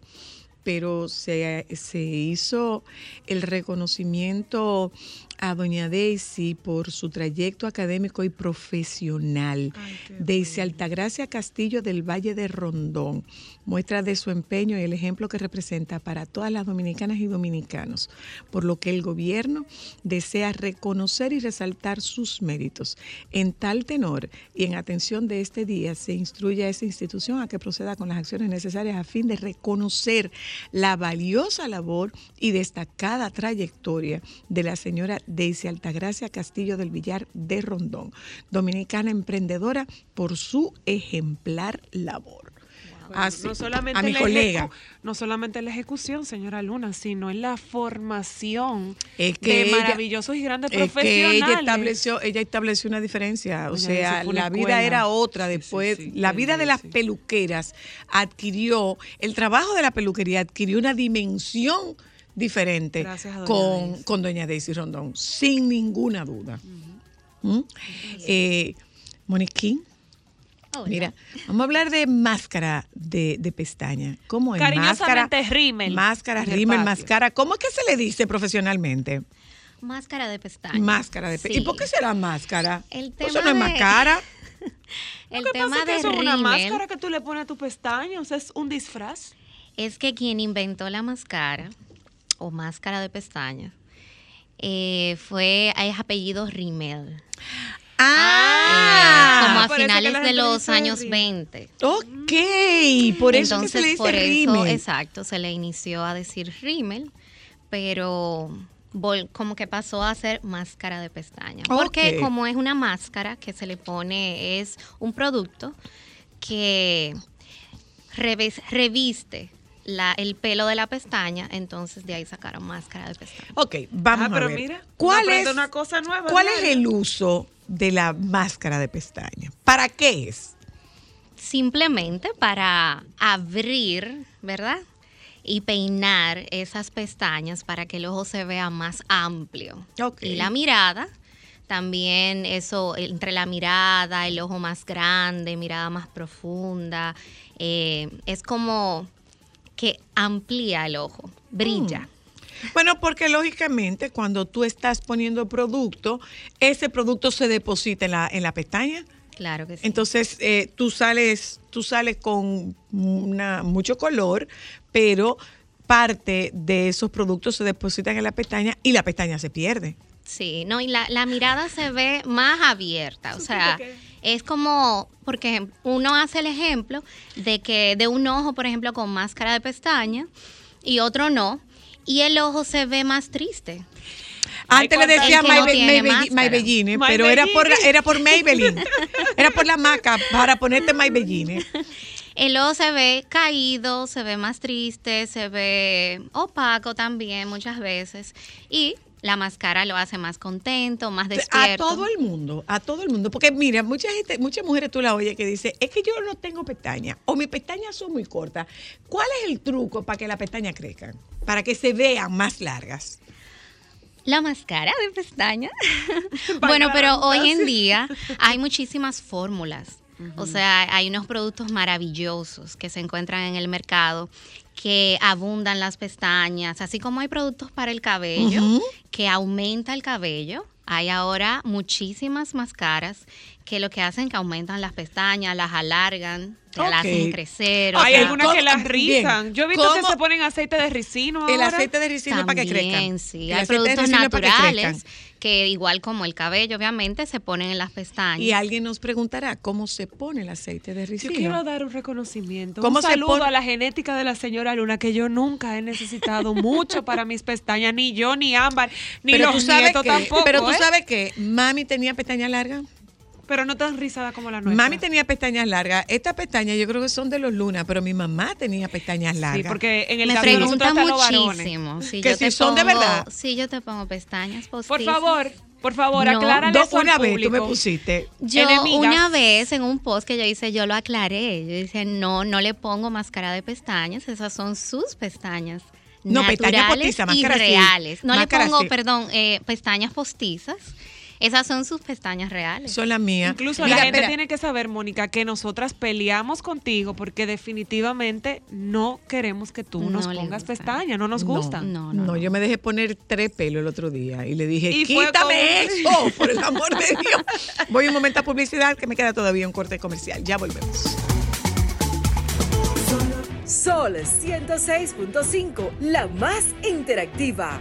pero se, se hizo el reconocimiento a doña Daisy por su trayecto académico y profesional. Daisy Altagracia Castillo del Valle de Rondón, muestra de su empeño y el ejemplo que representa para todas las dominicanas y dominicanos, por lo que el gobierno desea reconocer y resaltar sus méritos. En tal tenor y en atención de este día, se instruye a esa institución a que proceda con las acciones necesarias a fin de reconocer la valiosa labor y destacada trayectoria de la señora Daisy Altagracia Castillo del Villar de Rondón, dominicana emprendedora por su ejemplar labor. Así, no solamente a mi colega. no solamente la ejecución, señora Luna, sino en la formación Es que de ella- maravillosos y grandes Es que profesionales. ella estableció, ella estableció una diferencia. O sea, la vida escuela. era otra. Después, la vida de las peluqueras adquirió, el trabajo de la peluquería adquirió una dimensión diferente doña con, Daisy. con doña Daisy Rondón, sin ninguna duda. ¿Mm? Eh, Moniquín, mira, vamos a hablar de máscara de, de pestaña. ¿Cómo es? Cariñosamente, máscara, rímel. Máscara, rímel, máscara. ¿Cómo es que se le dice profesionalmente? Máscara de pestañas. Máscara de pe- ¿Y Sí. por qué será máscara? El Pues tema Eso no es de- más cara. El que tema pasa es que de eso es una máscara que tú le pones a tu pestaña, o sea, es un disfraz. es que quien inventó la máscara o máscara de pestañas eh, fue, es apellido Rimmel. Ah, Eh, como a finales de los años rímel. 20. Ok, por eso que se Entonces, le dice por eso, rímel. exacto, se le inició a decir rímel, pero vol- como que pasó a ser máscara de pestaña. Porque como es una máscara que se le pone, es un producto que reves- reviste la- el pelo de la pestaña, entonces de ahí sacaron máscara de pestaña. Ok, vamos Ah, pero a ver. mira, ¿Cuál, es, una cosa nueva ¿Cuál es el uso de la máscara de pestaña? ¿Para qué es? simplemente para abrir, ¿verdad? Y peinar esas pestañas para que el ojo se vea más amplio. Y la mirada, también eso, entre la mirada, el ojo más grande, mirada más profunda, eh, es como que amplía el ojo, brilla. Bueno, porque lógicamente cuando tú estás poniendo producto, ese producto se deposita en la, en la pestaña. Claro que sí. Entonces eh, tú sales, tú sales con una, mucho color, pero parte de esos productos se depositan en la pestaña y la pestaña se pierde. Sí, no, y la, la mirada se ve más abierta, o sea, es como, porque uno hace el ejemplo de que de un ojo, por ejemplo, con máscara de pestaña y otro no, y el ojo se ve más triste. Antes le decía no. Maybelline, pero era por, la- era por Maybelline. Era por la marca para ponerte Maybelline. El ojo se ve caído, se ve más triste, se ve opaco también muchas veces, y la máscara lo hace más contento, más A despierto. todo el mundo, a todo el mundo. Porque mira, mucha gente, muchas mujeres tú la oyes que dice, es que yo no tengo pestañas o mis pestañas son muy cortas. ¿Cuál es el truco para que las pestañas crezcan? Para que se vean más largas. La máscara de pestaña. bueno, pero hoy en día hay muchísimas fórmulas. O sea, hay unos productos maravillosos que se encuentran en el mercado que abundan las pestañas, así como hay productos para el cabello que aumenta el cabello. Hay ahora muchísimas máscaras que lo que hacen que aumentan las pestañas, las alargan, te las hacen crecer. o Hay sea, algunas que las bien. rizan. Yo he visto que se ponen aceite de ricino El ahora. aceite de ricino es para que crezcan. También, sí. El Hay productos es que naturales que, igual como el cabello, obviamente, se ponen en las pestañas. Y alguien nos preguntará cómo se pone el aceite de Yo ricino. quiero dar un reconocimiento. ¿Cómo un se saludo pone? a la genética de la señora Luna, que yo nunca he necesitado mucho para mis pestañas, ni yo, ni Ámbar, ni pero los tú sabes nietos que, tampoco. Pero tú ¿eh? sabes que mami tenía pestañas largas. Pero no tan rizada como la nuestra. Mami tenía pestañas largas. Estas pestañas yo creo que son de los lunas, pero mi mamá tenía pestañas largas. porque en el Me de preguntan nosotros hasta los muchísimo varones. si Que yo si te son de pongo- verdad. Si yo te pongo pestañas postizas. Por favor, por favor, No. aclárale eso al una vez tú me pusiste. Yo una vez en un post que yo hice, yo lo aclaré. Yo dije, no, no le pongo máscara de pestañas, esas son sus pestañas. No, pestañas naturales postizas, y máscara sí. reales. No Máscara le pongo, sí. perdón, eh, pestañas postizas. Esas son sus pestañas reales. Son las mías. Incluso Mira, la gente espera. tiene que saber, Mónica, que nosotras peleamos contigo porque definitivamente no queremos que tú nos No pongas pestañas, no nos gustan. No, yo me dejé poner tres pelos el otro día y le dije, Y quítame eso, por el amor de Dios. Voy un momento a publicidad que me queda todavía un corte comercial. Ya volvemos. Sol 106.5, la más interactiva.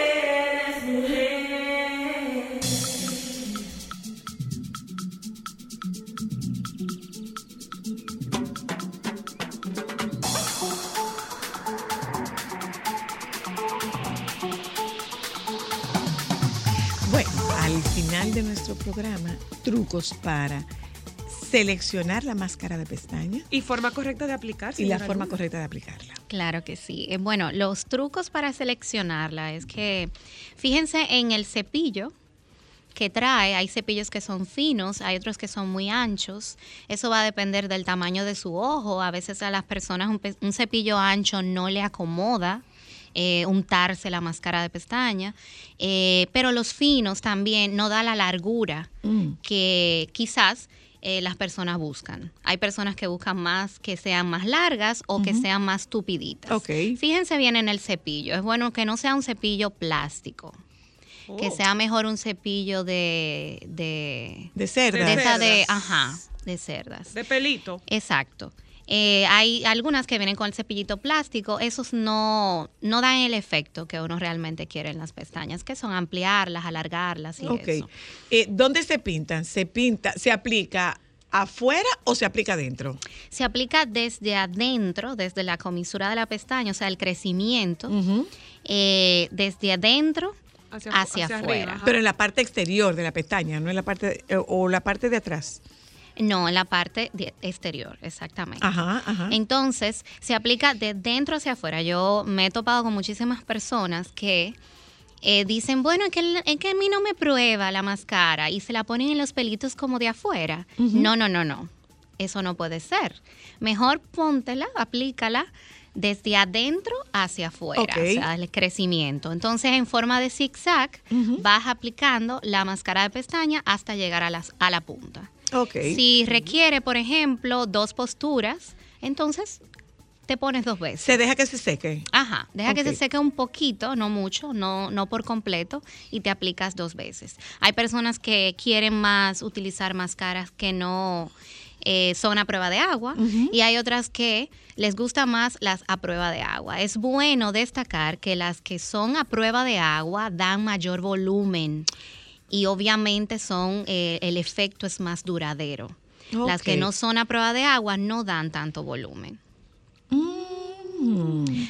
final de nuestro programa, trucos para seleccionar la máscara de pestaña Y forma correcta de aplicar. y la forma Luna. correcta de aplicarla. Claro que sí. Eh, Bueno, los trucos para seleccionarla es que fíjense en el cepillo que trae. Hay cepillos que son finos, hay otros que son muy anchos. Eso va a depender del tamaño de su ojo. A veces a las personas un, pe- un cepillo ancho no le acomoda. Eh, untarse la máscara de pestaña, Eh, pero los finos también no da la largura que quizás eh, las personas buscan. Hay personas que buscan más que sean más largas o que sean más tupiditas. Ok. Fíjense bien en el cepillo. Es bueno que no sea un cepillo plástico. Que Oh. sea mejor un cepillo de... De, De cerdas. de esa de, cerdas. ajá, de cerdas. De pelito. Exacto. Eh, hay algunas que vienen con el cepillito plástico, esos no, no dan el efecto que uno realmente quiere en las pestañas, que son ampliarlas, alargarlas y eso. Eh, ¿Dónde se pintan? ¿Se pinta, se aplica afuera o se aplica adentro? Se aplica desde adentro, desde la comisura de la pestaña, o sea, el crecimiento, eh, desde adentro hacia, afuera. Pero en la parte exterior de la pestaña, no en la parte eh, o la parte de atrás. No, en la parte de- exterior, exactamente. Ajá, ajá. Entonces, se aplica de dentro hacia afuera. Yo me he topado con muchísimas personas que eh, dicen, bueno, es que, el- es que a mí no me prueba la máscara y se la ponen en los pelitos como de afuera. No, no, no, no. Eso no puede ser. Mejor póntela, aplícala desde adentro hacia afuera, Ok. o sea, el crecimiento. Entonces, en forma de zigzag, vas aplicando la máscara de pestaña hasta llegar a, las, a la punta. Ok. Si requiere, por ejemplo, dos posturas, entonces te pones dos veces. Se deja que se seque. Ajá, deja que se seque un poquito, no mucho, no, no por completo, y te aplicas dos veces. Hay personas que quieren más utilizar máscaras que no eh, son a prueba de agua y hay otras que les gusta más las a prueba de agua. Es bueno destacar que las que son a prueba de agua dan mayor volumen y obviamente son eh, el efecto es más duradero. Las que no son a prueba de agua no dan tanto volumen.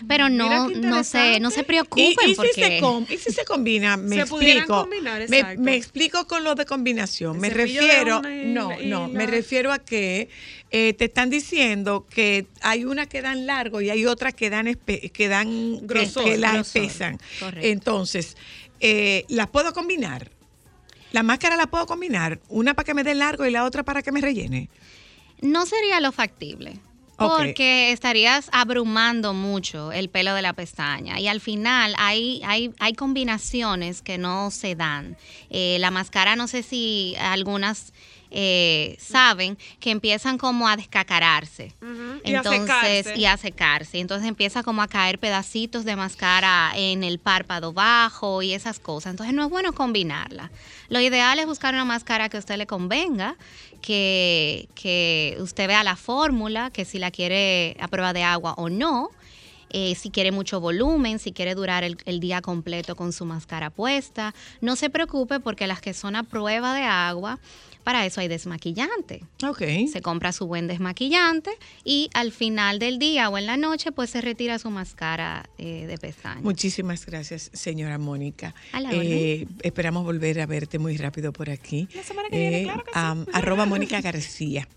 Pero Mira no, no se, no se preocupen ¿Y, y si porque se com- y si se combina? Me Se pudieran explico. combinar, me, exacto. me explico con lo de combinación. Me El refiero, y no, la- no, me refiero a que eh, te están diciendo que hay una que dan largo y hay otras que dan que dan que- Grosor, que, las grosor. espesan. Correcto. Entonces, eh, las puedo combinar. La máscara la puedo combinar, una para que me dé largo y la otra para que me rellene. no sería lo factible. Porque estarías abrumando mucho el pelo de la pestaña. Y al final hay, hay, hay combinaciones que no se dan. Eh, la máscara, no sé si algunas eh, saben, que empiezan como a descacararse. Y a Entonces, secarse. y a secarse. Entonces empieza como a caer pedacitos de máscara en el párpado bajo y esas cosas. Entonces no es bueno combinarla. Lo ideal es buscar una máscara que a usted le convenga, que, que usted vea la fórmula, que si la quiere a prueba de agua o no. eh, si quiere mucho volumen, si quiere durar el, el día completo con su máscara puesta. No se preocupe porque las que son a prueba de agua, para eso hay desmaquillante. Ok. Se compra su buen desmaquillante y al final del día o en la noche pues se retira su máscara eh, de pestañas. Muchísimas gracias, señora Mónica. A la Eh, esperamos volver a verte muy rápido por aquí. La semana que viene, claro que sí. Arroba Mónica García.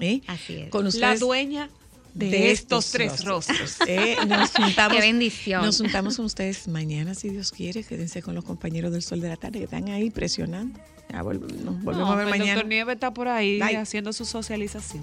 ¿eh? Así es. Con La ustedes, dueña de, estos, tres rostros. Eh, nos juntamos, Qué bendición. Nos juntamos con ustedes mañana, si Dios quiere. Quédense con los compañeros del Sol de la Tarde que están ahí presionando. Ya vol- nos volvemos No, a ver el mañana. doctor Nieve está por ahí Bye. haciendo su socialización.